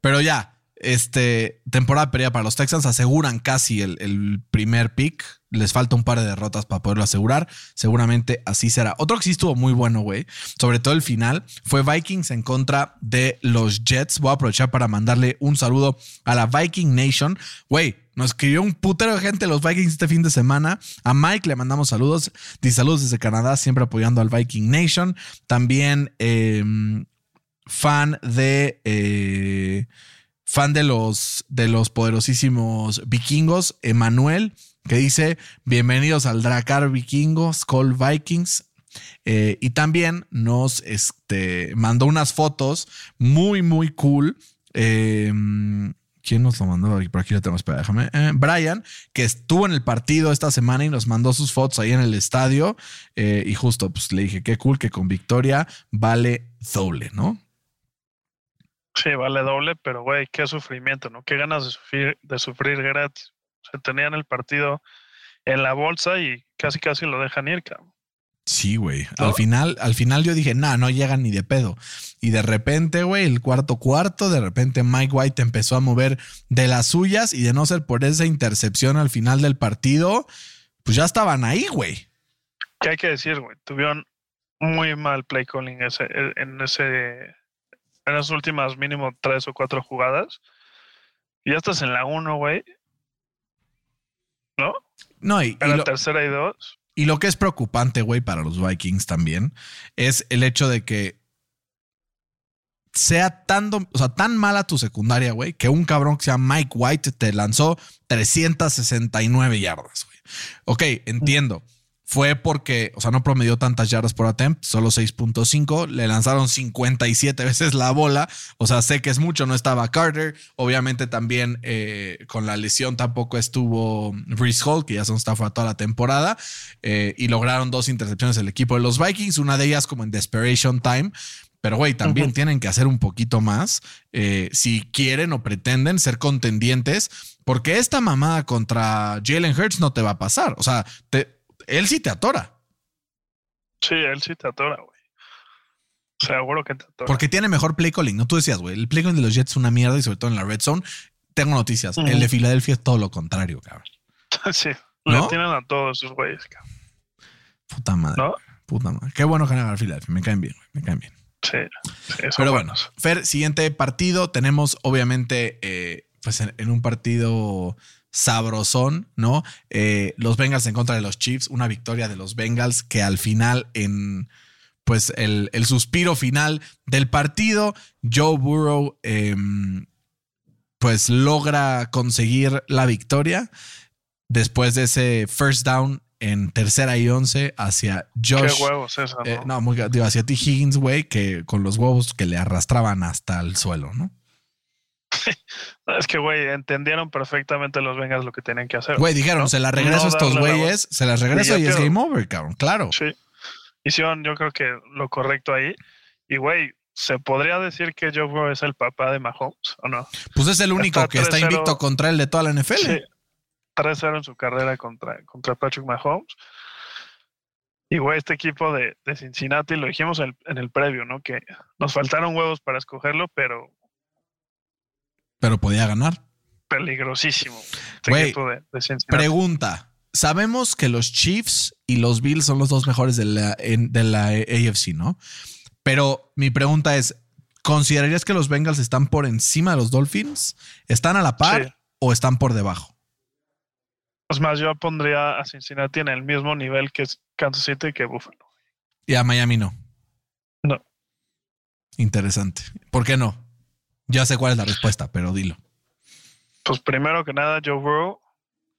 Pero ya, este, temporada perdida para los Texans, aseguran casi el, el, primer pick. Les falta un par de derrotas para poderlo asegurar. Seguramente así será. Otro que sí estuvo muy bueno, güey, sobre todo el final, fue Vikings en contra de los Jets. Voy a aprovechar para mandarle un saludo a la Viking Nation. Güey, nos escribió un putero de gente los Vikings este fin de semana. A Mike le mandamos saludos. Dice saludos desde Canadá, siempre apoyando al Viking Nation. También em, fan de... Eh, fan de los, de los poderosísimos vikingos, Emanuel, que dice, bienvenidos al Dracar Vikingos, Call Vikings. Eh, y también nos este, mandó unas fotos muy, muy cool. Em, ¿Quién nos lo mandó? Por aquí lo tenemos, espera, déjame. Eh, Brian, que estuvo en el partido esta semana y nos mandó sus fotos ahí en el estadio. Eh, y justo, pues le dije, qué cool que con victoria vale doble, ¿no? Sí, vale doble, pero güey, qué sufrimiento, ¿no? Qué ganas de sufrir, de sufrir gratis. Se tenían el partido en la bolsa y casi casi lo dejan ir, cabrón. Sí, güey. Al final, al final yo dije, nah, no llegan ni de pedo. Y de repente, güey, el cuarto cuarto, de repente Mike White empezó a mover de las suyas y de no ser por esa intercepción al final del partido, pues ya estaban ahí, güey. ¿Qué hay que decir, güey? Tuvieron muy mal play calling ese, en ese en las últimas mínimo tres o cuatro jugadas. Y ya estás en la uno, güey. ¿No? No, y, en la tercera y dos. Y lo que es preocupante, güey, para los Vikings también, es el hecho de que sea tan, o sea, tan mala tu secundaria, güey, que un cabrón que se llama Mike White te lanzó 369 yardas, güey. Ok, entiendo fue porque, o sea, no promedió tantas yardas por attempt, solo 6.5. Le lanzaron 57 veces la bola. O sea, sé que es mucho, no estaba Carter. Obviamente también eh, con la lesión tampoco estuvo Reese Hall, que ya son está toda la temporada. Eh, y lograron dos intercepciones el equipo de los Vikings, una de ellas como en Desperation Time. Pero, güey, también tienen que hacer un poquito más eh, si quieren o pretenden ser contendientes, porque esta mamada contra Jalen Hurts no te va a pasar. O sea, te, él sí te atora. Sí, él sí te atora, güey. Seguro que te atora. Porque tiene mejor play calling, ¿no? Tú decías, güey, el play calling de los Jets es una mierda y sobre todo en la red zone. Tengo noticias. El de Filadelfia es todo lo contrario, cabrón. [laughs] sí, le tienen a todos esos güeyes, cabrón. Puta madre. ¿No? Puta madre. Qué bueno ganar Filadelfia. Me caen bien, güey. Me caen bien. Sí. Pero bueno, Fer, siguiente partido. Tenemos, obviamente, eh, pues en, un partido sabrosón, ¿no? Eh, los Bengals en contra de los Chiefs, una victoria de los Bengals que al final en pues el, suspiro final del partido, Joe Burrow em, pues logra conseguir la victoria después de ese first down en tercera y once hacia Josh. ¿Qué huevos eso, eh, no? muy, digo, hacia T. Higgins, güey, que con los huevos que le arrastraban hasta el suelo, ¿no? [laughs] es que, güey, entendieron perfectamente los Vengas lo que tenían que hacer. Güey, dijeron, se las regreso a estos güeyes, se las regreso y, es game over, cabrón, claro. Sí. Hicieron, yo creo que lo correcto ahí. Y, güey, ¿se podría decir que Joe Burrow es el papá de Mahomes o no? Pues es el único que está invicto contra él de toda la NFL. Sí. 3-0 en su carrera contra, contra Patrick Mahomes. Y, güey, este equipo de, Cincinnati, lo dijimos en el, previo, ¿no? Que nos faltaron huevos para escogerlo, pero... Pero podía ganar. Peligrosísimo. Este equipo de, Pregunta. Sabemos que los Chiefs y los Bills son los dos mejores de la, de la AFC, ¿no? Pero mi pregunta es, ¿considerarías que los Bengals están por encima de los Dolphins? ¿Están a la par o están por debajo? Es más, yo pondría a Cincinnati en el mismo nivel que Kansas City que Buffalo. Y a Miami no. No. Interesante. ¿Por qué no? Ya sé cuál es la respuesta, pero dilo. Pues primero que nada, Joe Burrow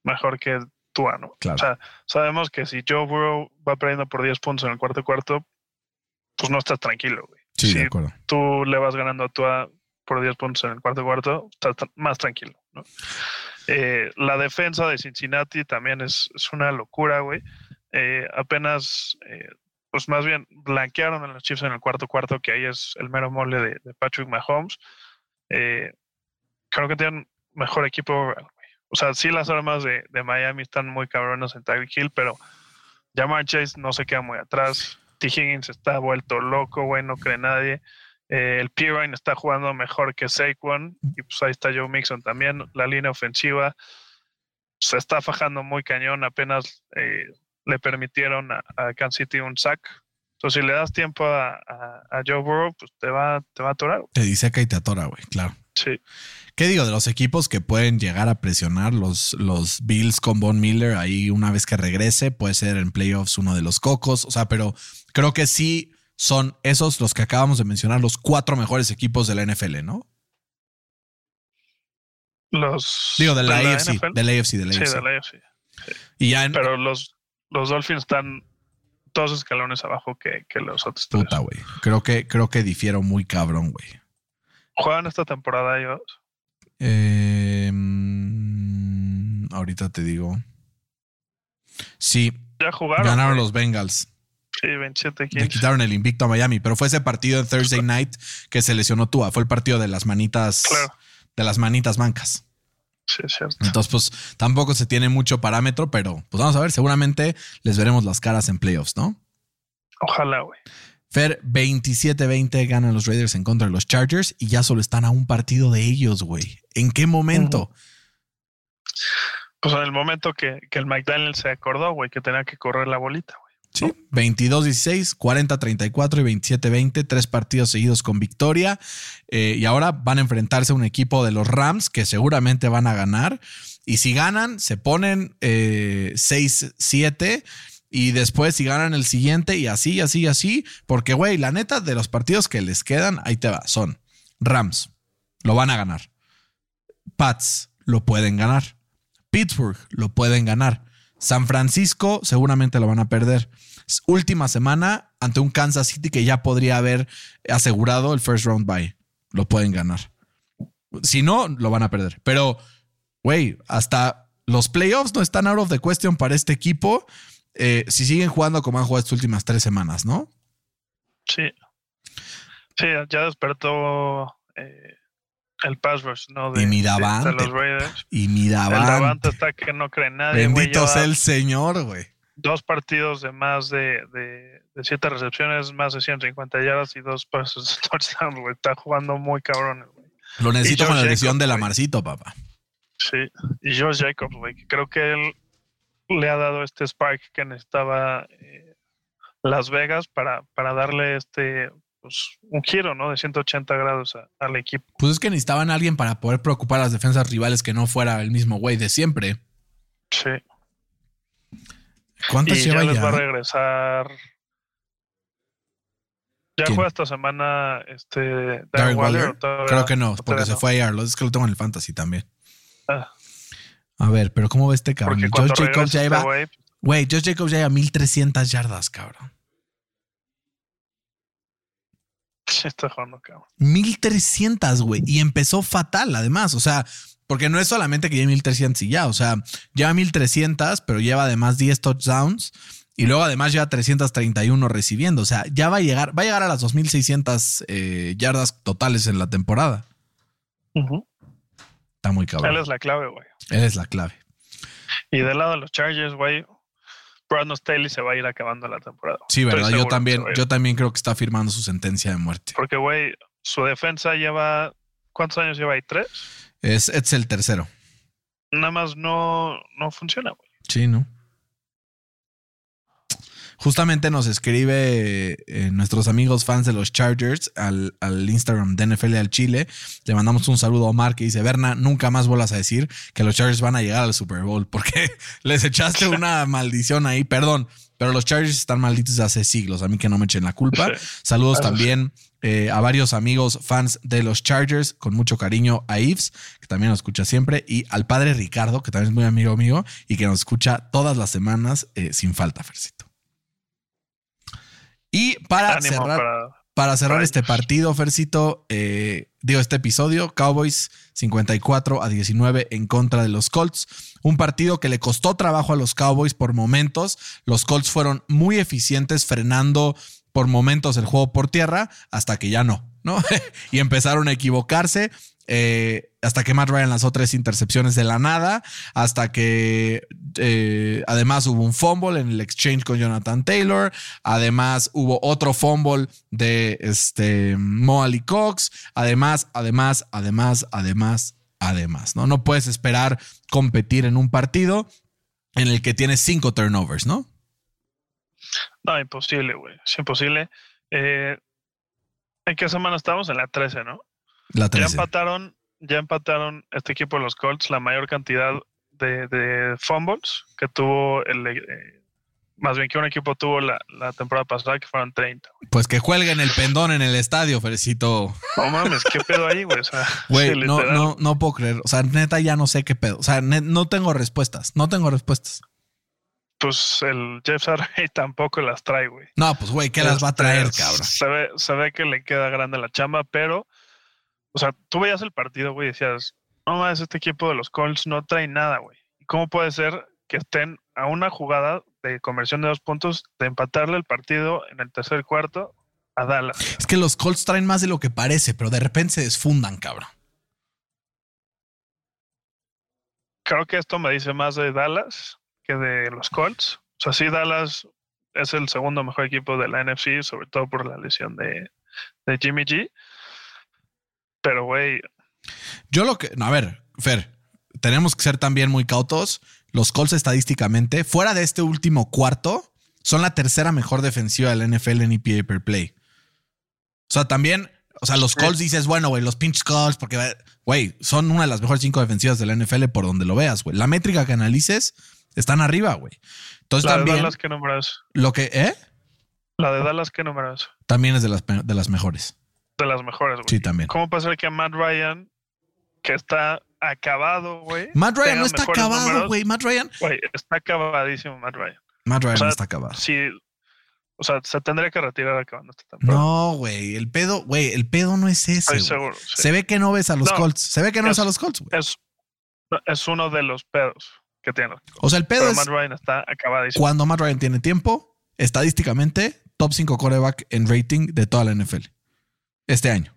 mejor que Tua, ¿no? Claro. O sea, sabemos que si Joe Burrow va perdiendo por 10 puntos en el cuarto cuarto, pues no estás tranquilo, güey. Sí, si de acuerdo. tú le vas ganando a Tua por 10 puntos en el cuarto cuarto, estás más tranquilo, ¿no? Eh, la defensa de Cincinnati también es, una locura, güey. Eh, apenas, eh, pues más bien, blanquearon a los Chiefs en el cuarto cuarto, que ahí es el mero mole de, Patrick Mahomes. Creo que tienen mejor equipo. O sea, sí las armas de, Miami están muy cabronas en Tyreek Hill, pero Jamar Chase no se queda muy atrás. T. Higgins está vuelto loco, güey, no cree nadie. Eh, el Pirine está jugando mejor que Saquon y pues ahí está Joe Mixon también. La línea ofensiva se está fajando muy cañón. Apenas eh, le permitieron a, Kansas City un sack. Entonces, si le das tiempo a, Joe Burrow, pues te va, te va a atorar. Te dice que te atora, güey, claro. Sí. ¿Qué digo de los equipos que pueden llegar a presionar los, los Bills con Von Miller ahí una vez que regrese? Puede ser en playoffs uno de los cocos. O sea, pero creo que sí son esos los que acabamos de mencionar, los cuatro mejores equipos de la NFL, ¿no? Los. Digo, de la, AFC, de la AFC. De la sí, AFC. de la AFC. Y ya Pero los, los Dolphins están dos escalones abajo que, los otros. Puta, güey. Creo que, creo que difiero muy cabrón, güey. ¿Juegan esta temporada ellos? Eh, ahorita te digo. Sí. Ya jugaron. Ganaron los Bengals. Sí, 27 Le quitaron el invicto a Miami, pero fue ese partido en Thursday night que se lesionó Tua. Fue el partido de las manitas, de las manitas mancas. Sí, es cierto. Entonces, pues tampoco se tiene mucho parámetro, pero pues vamos a ver. Seguramente les veremos las caras en playoffs, ¿no? Ojalá, güey. Fer, 27-20 ganan los Raiders en contra de los Chargers y ya solo están a un partido de ellos, güey. ¿En qué momento? Pues en el momento que, que el McDaniel se acordó, güey, que tenía que correr la bolita, güey. Sí, 22-16, 40-34 y 27-20, tres partidos seguidos con victoria. Eh, y ahora van a enfrentarse a un equipo de los Rams que seguramente van a ganar. Y si ganan, se ponen 6-7. Eh, y después si ganan el siguiente y así, así, así. Porque, güey, la neta de los partidos que les quedan, ahí te va, son Rams, lo van a ganar. Pats, lo pueden ganar. Pittsburgh, lo pueden ganar. San Francisco seguramente lo van a perder. Última semana ante un Kansas City que ya podría haber asegurado el first round bye. Lo pueden ganar. Si no, lo van a perder. Pero, güey, hasta los playoffs no están out of the question para este equipo. Eh, si siguen jugando como han jugado estas últimas tres semanas, ¿no? Sí. Sí, ya despertó eh, el pass ¿no? De, y mi Davante. los Raiders. Y mi Davante. El Davante está que no cree nadie. Bendito sea el Señor, güey. Dos partidos de más de, de, de, siete recepciones, más de 150 yardas y dos pasos de [laughs] touchdown, güey. Está jugando muy cabrón, güey. Lo necesito con la lesión de la Marcito, papá. Sí, y Josh Jacobs, güey, creo que él le ha dado este spark que necesitaba eh, Las Vegas para, para darle este pues, un giro, ¿no? De 180 grados al equipo. Pues es que necesitaban a alguien para poder preocupar a las defensas rivales que no fuera el mismo güey de siempre. Sí. ¿Cuántas lleva ya? Les va a regresar. ¿Ya juega esta semana este Darren Waller? Creo que no, porque se fue a Es que lo tengo en el fantasy también. Ah. A ver, pero ¿cómo ve este cabrón? Josh Jacobs ya iba. Este güey, Josh Jacobs ya lleva 1300 yardas, cabrón. [laughs] Está jugando, cabrón. 1300, güey. Y empezó fatal, además. O sea, porque no es solamente que lleve 1300 y ya. O sea, lleva 1300, pero lleva además 10 touchdowns. Y luego además lleva 331 recibiendo. O sea, ya va a llegar, va a llegar a las 2600 eh, yardas totales en la temporada. Está muy cabrón. Él es la clave, güey. Él es la clave. Y del lado de los Chargers, güey, Brandon Staley se va a ir acabando la temporada. Sí, verdad. Yo también, yo también creo que está firmando su sentencia de muerte. Porque, güey, su defensa lleva. ¿Cuántos años lleva ahí? ¿Tres? Es, es el tercero. Nada más no, no funciona, güey. Sí, ¿no? Justamente nos escribe eh, nuestros amigos fans de los Chargers al, Instagram de NFL al Chile. Le mandamos un saludo a Omar que dice, Berna, nunca más vuelvas a decir que los Chargers van a llegar al Super Bowl [laughs] porque les echaste [laughs] una maldición ahí. Perdón, pero los Chargers están malditos hace siglos. A mí que no me echen la culpa. Saludos también eh, a varios amigos fans de los Chargers, con mucho cariño a Yves, que también nos escucha siempre, y al padre Ricardo, que también es muy amigo mío y que nos escucha todas las semanas eh, sin falta, Fercito. Y para cerrar, para, cerrar este partido, Fercito, eh, digo este episodio, Cowboys 54 a 19 en contra de los Colts. Un partido que le costó trabajo a los Cowboys por momentos. Los Colts fueron muy eficientes frenando por momentos el juego por tierra hasta que ya no, ¿no? [laughs] y empezaron a equivocarse. Eh, hasta que Matt Ryan lanzó tres intercepciones de la nada, hasta que eh, además hubo un fumble en el exchange con Jonathan Taylor, además hubo otro fumble de este Mo Cox, además, además, además, además, además, ¿no? No puedes esperar competir en un partido en el que tienes cinco turnovers, ¿no? No, imposible, güey. Es imposible. Eh, ¿En qué semana estamos? En la 13, ¿no? La Ya empataron, ya empataron este equipo de los Colts la mayor cantidad de, fumbles que tuvo el eh, más bien que un equipo tuvo la, temporada pasada que fueron 30. Pues que jueguen el pendón en el estadio, Ferecito. No mames, qué pedo ahí, güey. O sea, [laughs] güey, no, no, no puedo creer. O sea, neta ya no sé qué pedo. O sea, no tengo respuestas. No tengo respuestas. Pues el Jeff Saturday [laughs] tampoco las trae, güey. No, pues güey, ¿qué las va a traer, este, cabrón? Se ve, se ve que le queda grande la chamba, pero o sea, tú veías el partido, güey, y decías, no más, este equipo de los Colts no trae nada, güey. ¿Cómo puede ser que estén a una jugada de conversión de dos puntos de empatarle el partido en el tercer cuarto a Dallas? Es que los Colts traen más de lo que parece, pero de repente se desfundan, cabrón. Creo que esto me dice más de Dallas que de los Colts. O sea, sí, Dallas es el segundo mejor equipo de la NFC, sobre todo por la lesión de, de Jimmy G pero, güey. Yo lo que. A ver, Fer, tenemos que ser también muy cautos. Los Colts estadísticamente, fuera de este último cuarto, son la tercera mejor defensiva del NFL en EPA per play. O sea, también, o sea, los Colts dices, bueno, güey, los pinch Colts, porque, güey, son una de las mejores cinco defensivas de la NFL por donde lo veas, güey. La métrica que analices están arriba, güey. Entonces la también. de Dallas, ¿qué números? Lo que, ¿eh? La de Dallas, ¿qué números? También es de las, de las mejores de las mejores, güey. Sí, también. ¿Cómo puede ser que Matt Ryan, que está acabado, güey? Matt Ryan no está acabado, güey. Matt Ryan. Güey, está acabadísimo Matt Ryan. Matt Ryan no está acabado. Sí. O sea, se tendría que retirar acabando esta temporada. No, güey. El pedo, güey, el pedo no es ese. Estoy seguro. Se ve que no ves a los Colts. Se ve que no ves a los Colts, güey. Es, es uno de los pedos que tiene. O sea, el pedo Pero es. Matt Ryan está acabadísimo. Cuando Matt Ryan tiene tiempo, estadísticamente, top 5 coreback en rating de toda la NFL. Este año.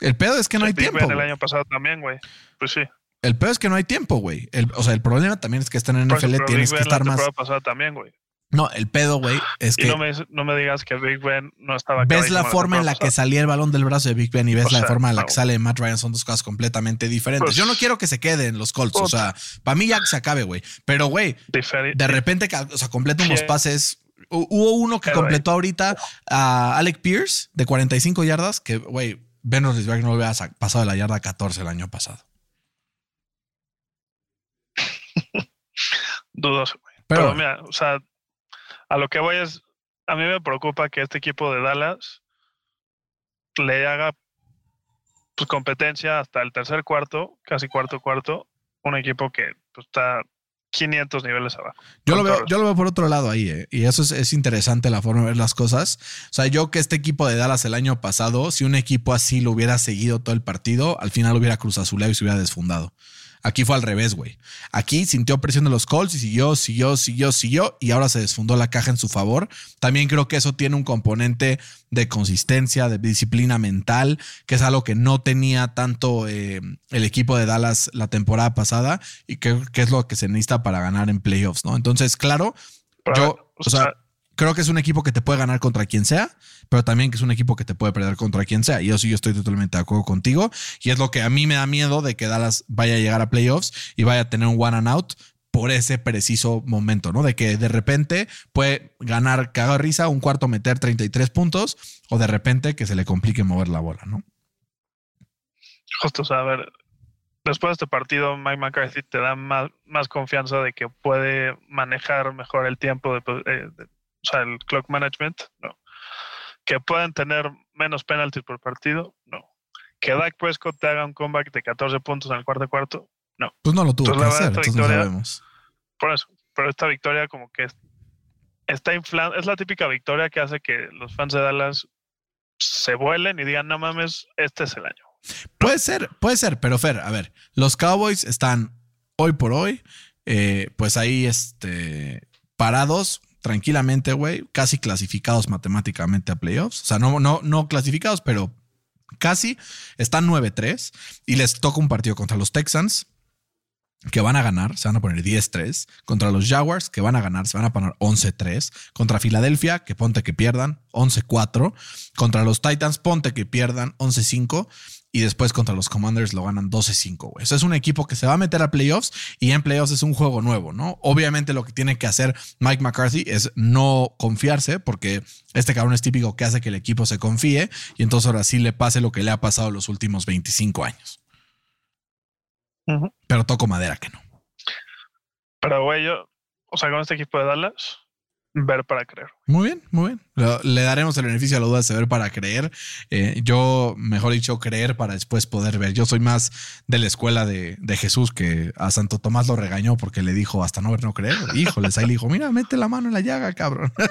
El pedo es que no hay tiempo. El año pasado también, güey. Pues sí. El pedo es que no hay tiempo, güey. El- O sea, el problema también es que están en NFL, tienes que estar más. pasada también, güey. No, el pedo, güey, es que no me, no me digas que Big Ben no estaba ves la forma en la que salía el balón del brazo de Big Ben y ves la forma en la que sale Matt Ryan son dos cosas completamente diferentes. Pues- Yo no quiero que se quede en los Colts, o sea, para mí ya se acabe, güey. Pero, güey, de repente, o sea, completa unos pases. Hu- Hubo uno que Pero, completó ahorita a Alec Pierce de 45 yardas, que, güey, Ben Roethlisberger no sa- pasado de la yarda 14 el año pasado. [laughs] dudoso, güey. Pero, Pero, mira, o sea, a lo que voy es, a mí me preocupa que este equipo de Dallas le haga pues, competencia hasta el tercer cuarto, casi cuarto cuarto, un equipo que pues, está 500 niveles abajo. Yo lo, veo, yo lo veo por otro lado ahí, eh, y eso es, es interesante la forma de ver las cosas. O sea, yo que este equipo de Dallas el año pasado, si un equipo así lo hubiera seguido todo el partido, al final hubiera cruzazuleado y se hubiera desfundado. Aquí fue al revés, güey. Aquí sintió presión de los Colts y siguió, siguió, siguió, siguió y ahora se desfundó la caja en su favor. También creo que eso tiene un componente de consistencia, de disciplina mental, que es algo que no tenía tanto eh, el equipo de Dallas la temporada pasada y que, que es lo que se necesita para ganar en playoffs, ¿no? Entonces, claro, yo, o sea, creo que es un equipo que te puede ganar contra quien sea, pero también que es un equipo que te puede perder contra quien sea. Y yo sí, yo estoy totalmente de acuerdo contigo. Y es lo que a mí me da miedo de que Dallas vaya a llegar a playoffs y vaya a tener un one and out por ese preciso momento, ¿no? De que de repente puede ganar caga risa, un cuarto meter 33 puntos, o de repente que se le complique mover la bola, ¿no? justo, o sea, a ver, después de este partido, Mike McCarthy te da más, más confianza de que puede manejar mejor el tiempo, de, eh, o sea, el clock management, no. Que pueden tener menos penalties por partido, no. Que Dak Prescott te haga un comeback de 14 puntos en el cuarto cuarto, Pues no lo tuvo Entonces, que hacer, entonces no sabemos. por eso. Pero esta victoria como que es- está inflando, es la típica victoria que hace que los fans de Dallas se vuelen y digan, no mames, este es el año. Puede ser, puede ser, pero Fer, a ver, los Cowboys están hoy por hoy, eh, pues ahí este, parados tranquilamente, güey, casi clasificados matemáticamente a playoffs. O sea, no, no, no clasificados, pero casi. Están 9-3 y les toca un partido contra los Texans que van a ganar, se van a poner 10-3, contra los Jaguars, que van a ganar, se van a poner 11-3, contra Filadelfia, que ponte que pierdan, 11-4, contra los Titans, ponte que pierdan, 11-5, y después contra los Commanders lo ganan 12-5, güey. Eso es un equipo que se va a meter a playoffs y en playoffs es un juego nuevo, ¿no? Obviamente lo que tiene que hacer Mike McCarthy es no confiarse, porque este cabrón es típico que hace que el equipo se confíe y entonces ahora sí le pase lo que le ha pasado los últimos 25 años. Pero toco madera que no. Pero, güey, yo, o sea, con este equipo de Dallas, ver para creer. Muy bien, muy bien. Le daremos el beneficio a la duda de ver para creer. Eh, yo, mejor dicho, creer para después poder ver. Yo soy más de la escuela de, de Jesús que a Santo Tomás lo regañó porque le dijo hasta no ver, no creer. Híjoles, ahí le dijo, mira, mete la mano en la llaga, cabrón. [laughs]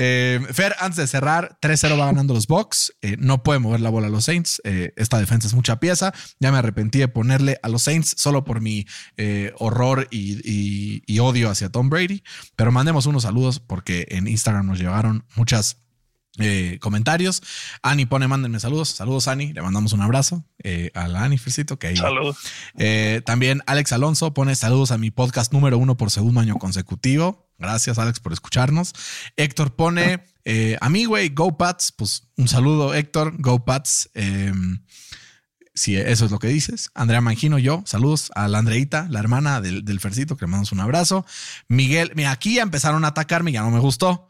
Eh, Fer, antes de cerrar, 3-0 va ganando los Bucks. Eh, no puede mover la bola a los Saints. Esta defensa es mucha pieza. Ya me arrepentí de ponerle a los Saints solo por mi horror y, y- y odio hacia Tom Brady. Pero mandemos unos saludos porque en Instagram nos llegaron muchas eh, comentarios. Ani pone, mándenme saludos. Saludos, Ani. Le mandamos un abrazo eh, a la Ani Fercito, que ahí. Salud. Eh, también Alex Alonso pone saludos a mi podcast número uno por segundo año consecutivo. Gracias, Alex, por escucharnos. Héctor pone a mí, güey, Go Pats. Pues un saludo, Héctor. Go Pats. Eh, si eso es lo que dices. Andrea Mangino, yo. Saludos a la Andreita, la hermana del, del Fercito, que le mandamos un abrazo. Miguel, mira, aquí ya empezaron a atacarme, ya no me gustó.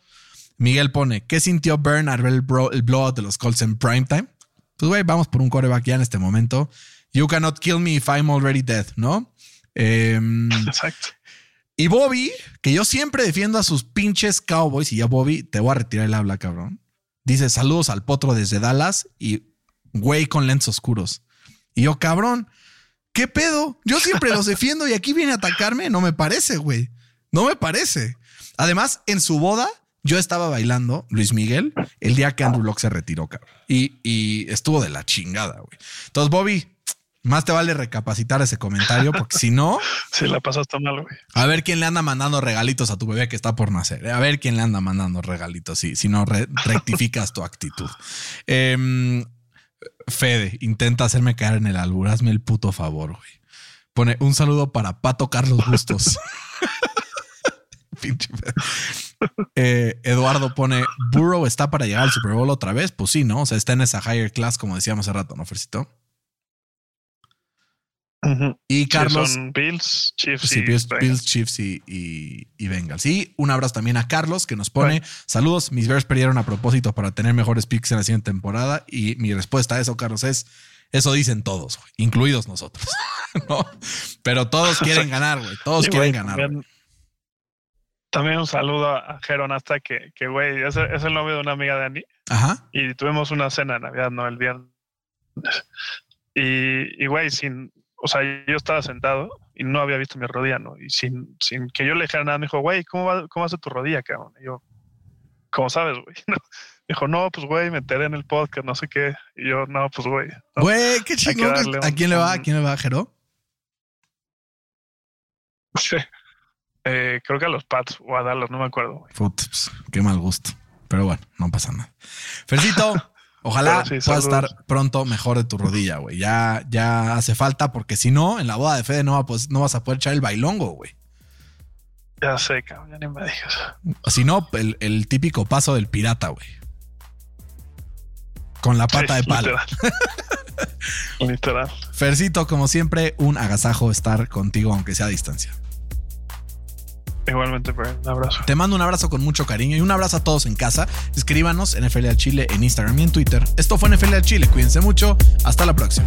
Miguel pone, ¿qué sintió Bern al ver el blowout de los Colts en primetime? Pues, güey, vamos por un coreback ya en este momento. You cannot kill me if I'm already dead, ¿no? Em, Exacto. y Bobby, que yo siempre defiendo a sus pinches Cowboys, y ya Bobby, te voy a retirar el habla, cabrón. Dice saludos al potro desde Dallas y güey con lentes oscuros. Y yo, cabrón, ¿qué pedo? Yo siempre los [laughs] defiendo y aquí viene a atacarme. No me parece, güey. No me parece. Además, en su boda, yo estaba bailando Luis Miguel el día que Andrew Locke se retiró, cabrón. Y, y estuvo de la chingada, güey. Entonces, Bobby, Más te vale recapacitar ese comentario, porque si no. [laughs] Si la pasaste mal, güey. A ver quién le anda mandando regalitos a tu bebé que está por nacer. A ver quién le anda mandando regalitos, si, si no rectificas tu actitud. [laughs] Em, Fede, intenta hacerme caer en el albur. Hazme el puto favor, güey. Pone un saludo para Pato Carlos Bustos. [laughs] Pinche eh, Eduardo pone Burrow está para llegar al Super Bowl otra vez. Pues sí, ¿no? O sea, está en esa higher class, como decíamos hace rato, ¿no, Fercito? Y Carlos. Bills, Chiefs, y Bills, Chiefs y, y, Bengals. Y un abrazo también a Carlos que nos pone: Saludos, mis Bears perdieron a propósito para tener mejores picks en la siguiente temporada. Y mi respuesta a eso, Carlos, es: Eso dicen todos, incluidos nosotros. [laughs] ¿no? Pero todos quieren ganar, güey. Todos quieren ganar. También, un saludo a Jeron hasta que, que güey, es, es, el novio de una amiga de Andy. Ajá. Y tuvimos una cena de Navidad, ¿no? El viernes. Y, y güey, sin, o sea, yo estaba sentado y no había visto mi rodilla, ¿no? Y sin, sin que yo le dijera nada, me dijo, güey, ¿cómo va, cómo tu rodilla, cabrón? Y yo, ¿cómo sabes, güey? [laughs] Dijo, no, pues, güey, me enteré en el podcast, no sé qué. Y yo, no, pues, güey. Güey, qué chingón. ¿A quién le va? ¿A quién le va, Jero? Sí. [laughs] Eh, creo que a los Pats o a Dallas, no me acuerdo. Güey. Pues, qué mal gusto. Pero bueno, no pasa nada. Fercito, [laughs] Ojalá puedas estar pronto mejor de tu rodilla, güey. Ya, ya hace falta, porque si no, en la boda de Fede no, pues, no vas a poder echar el bailongo, güey. Ya sé, cabrón, ya ni me digas. Si no, el, típico paso del pirata, güey. Con la pata de palo. Literal. [laughs] literal. Fercito, como siempre, un agasajo estar contigo, aunque sea a distancia. Igualmente, un abrazo. Te mando un abrazo con mucho cariño y un abrazo a todos en casa. Escríbanos en FL Chile en Instagram y en Twitter. Esto fue NFL Chile. Cuídense mucho. Hasta la próxima.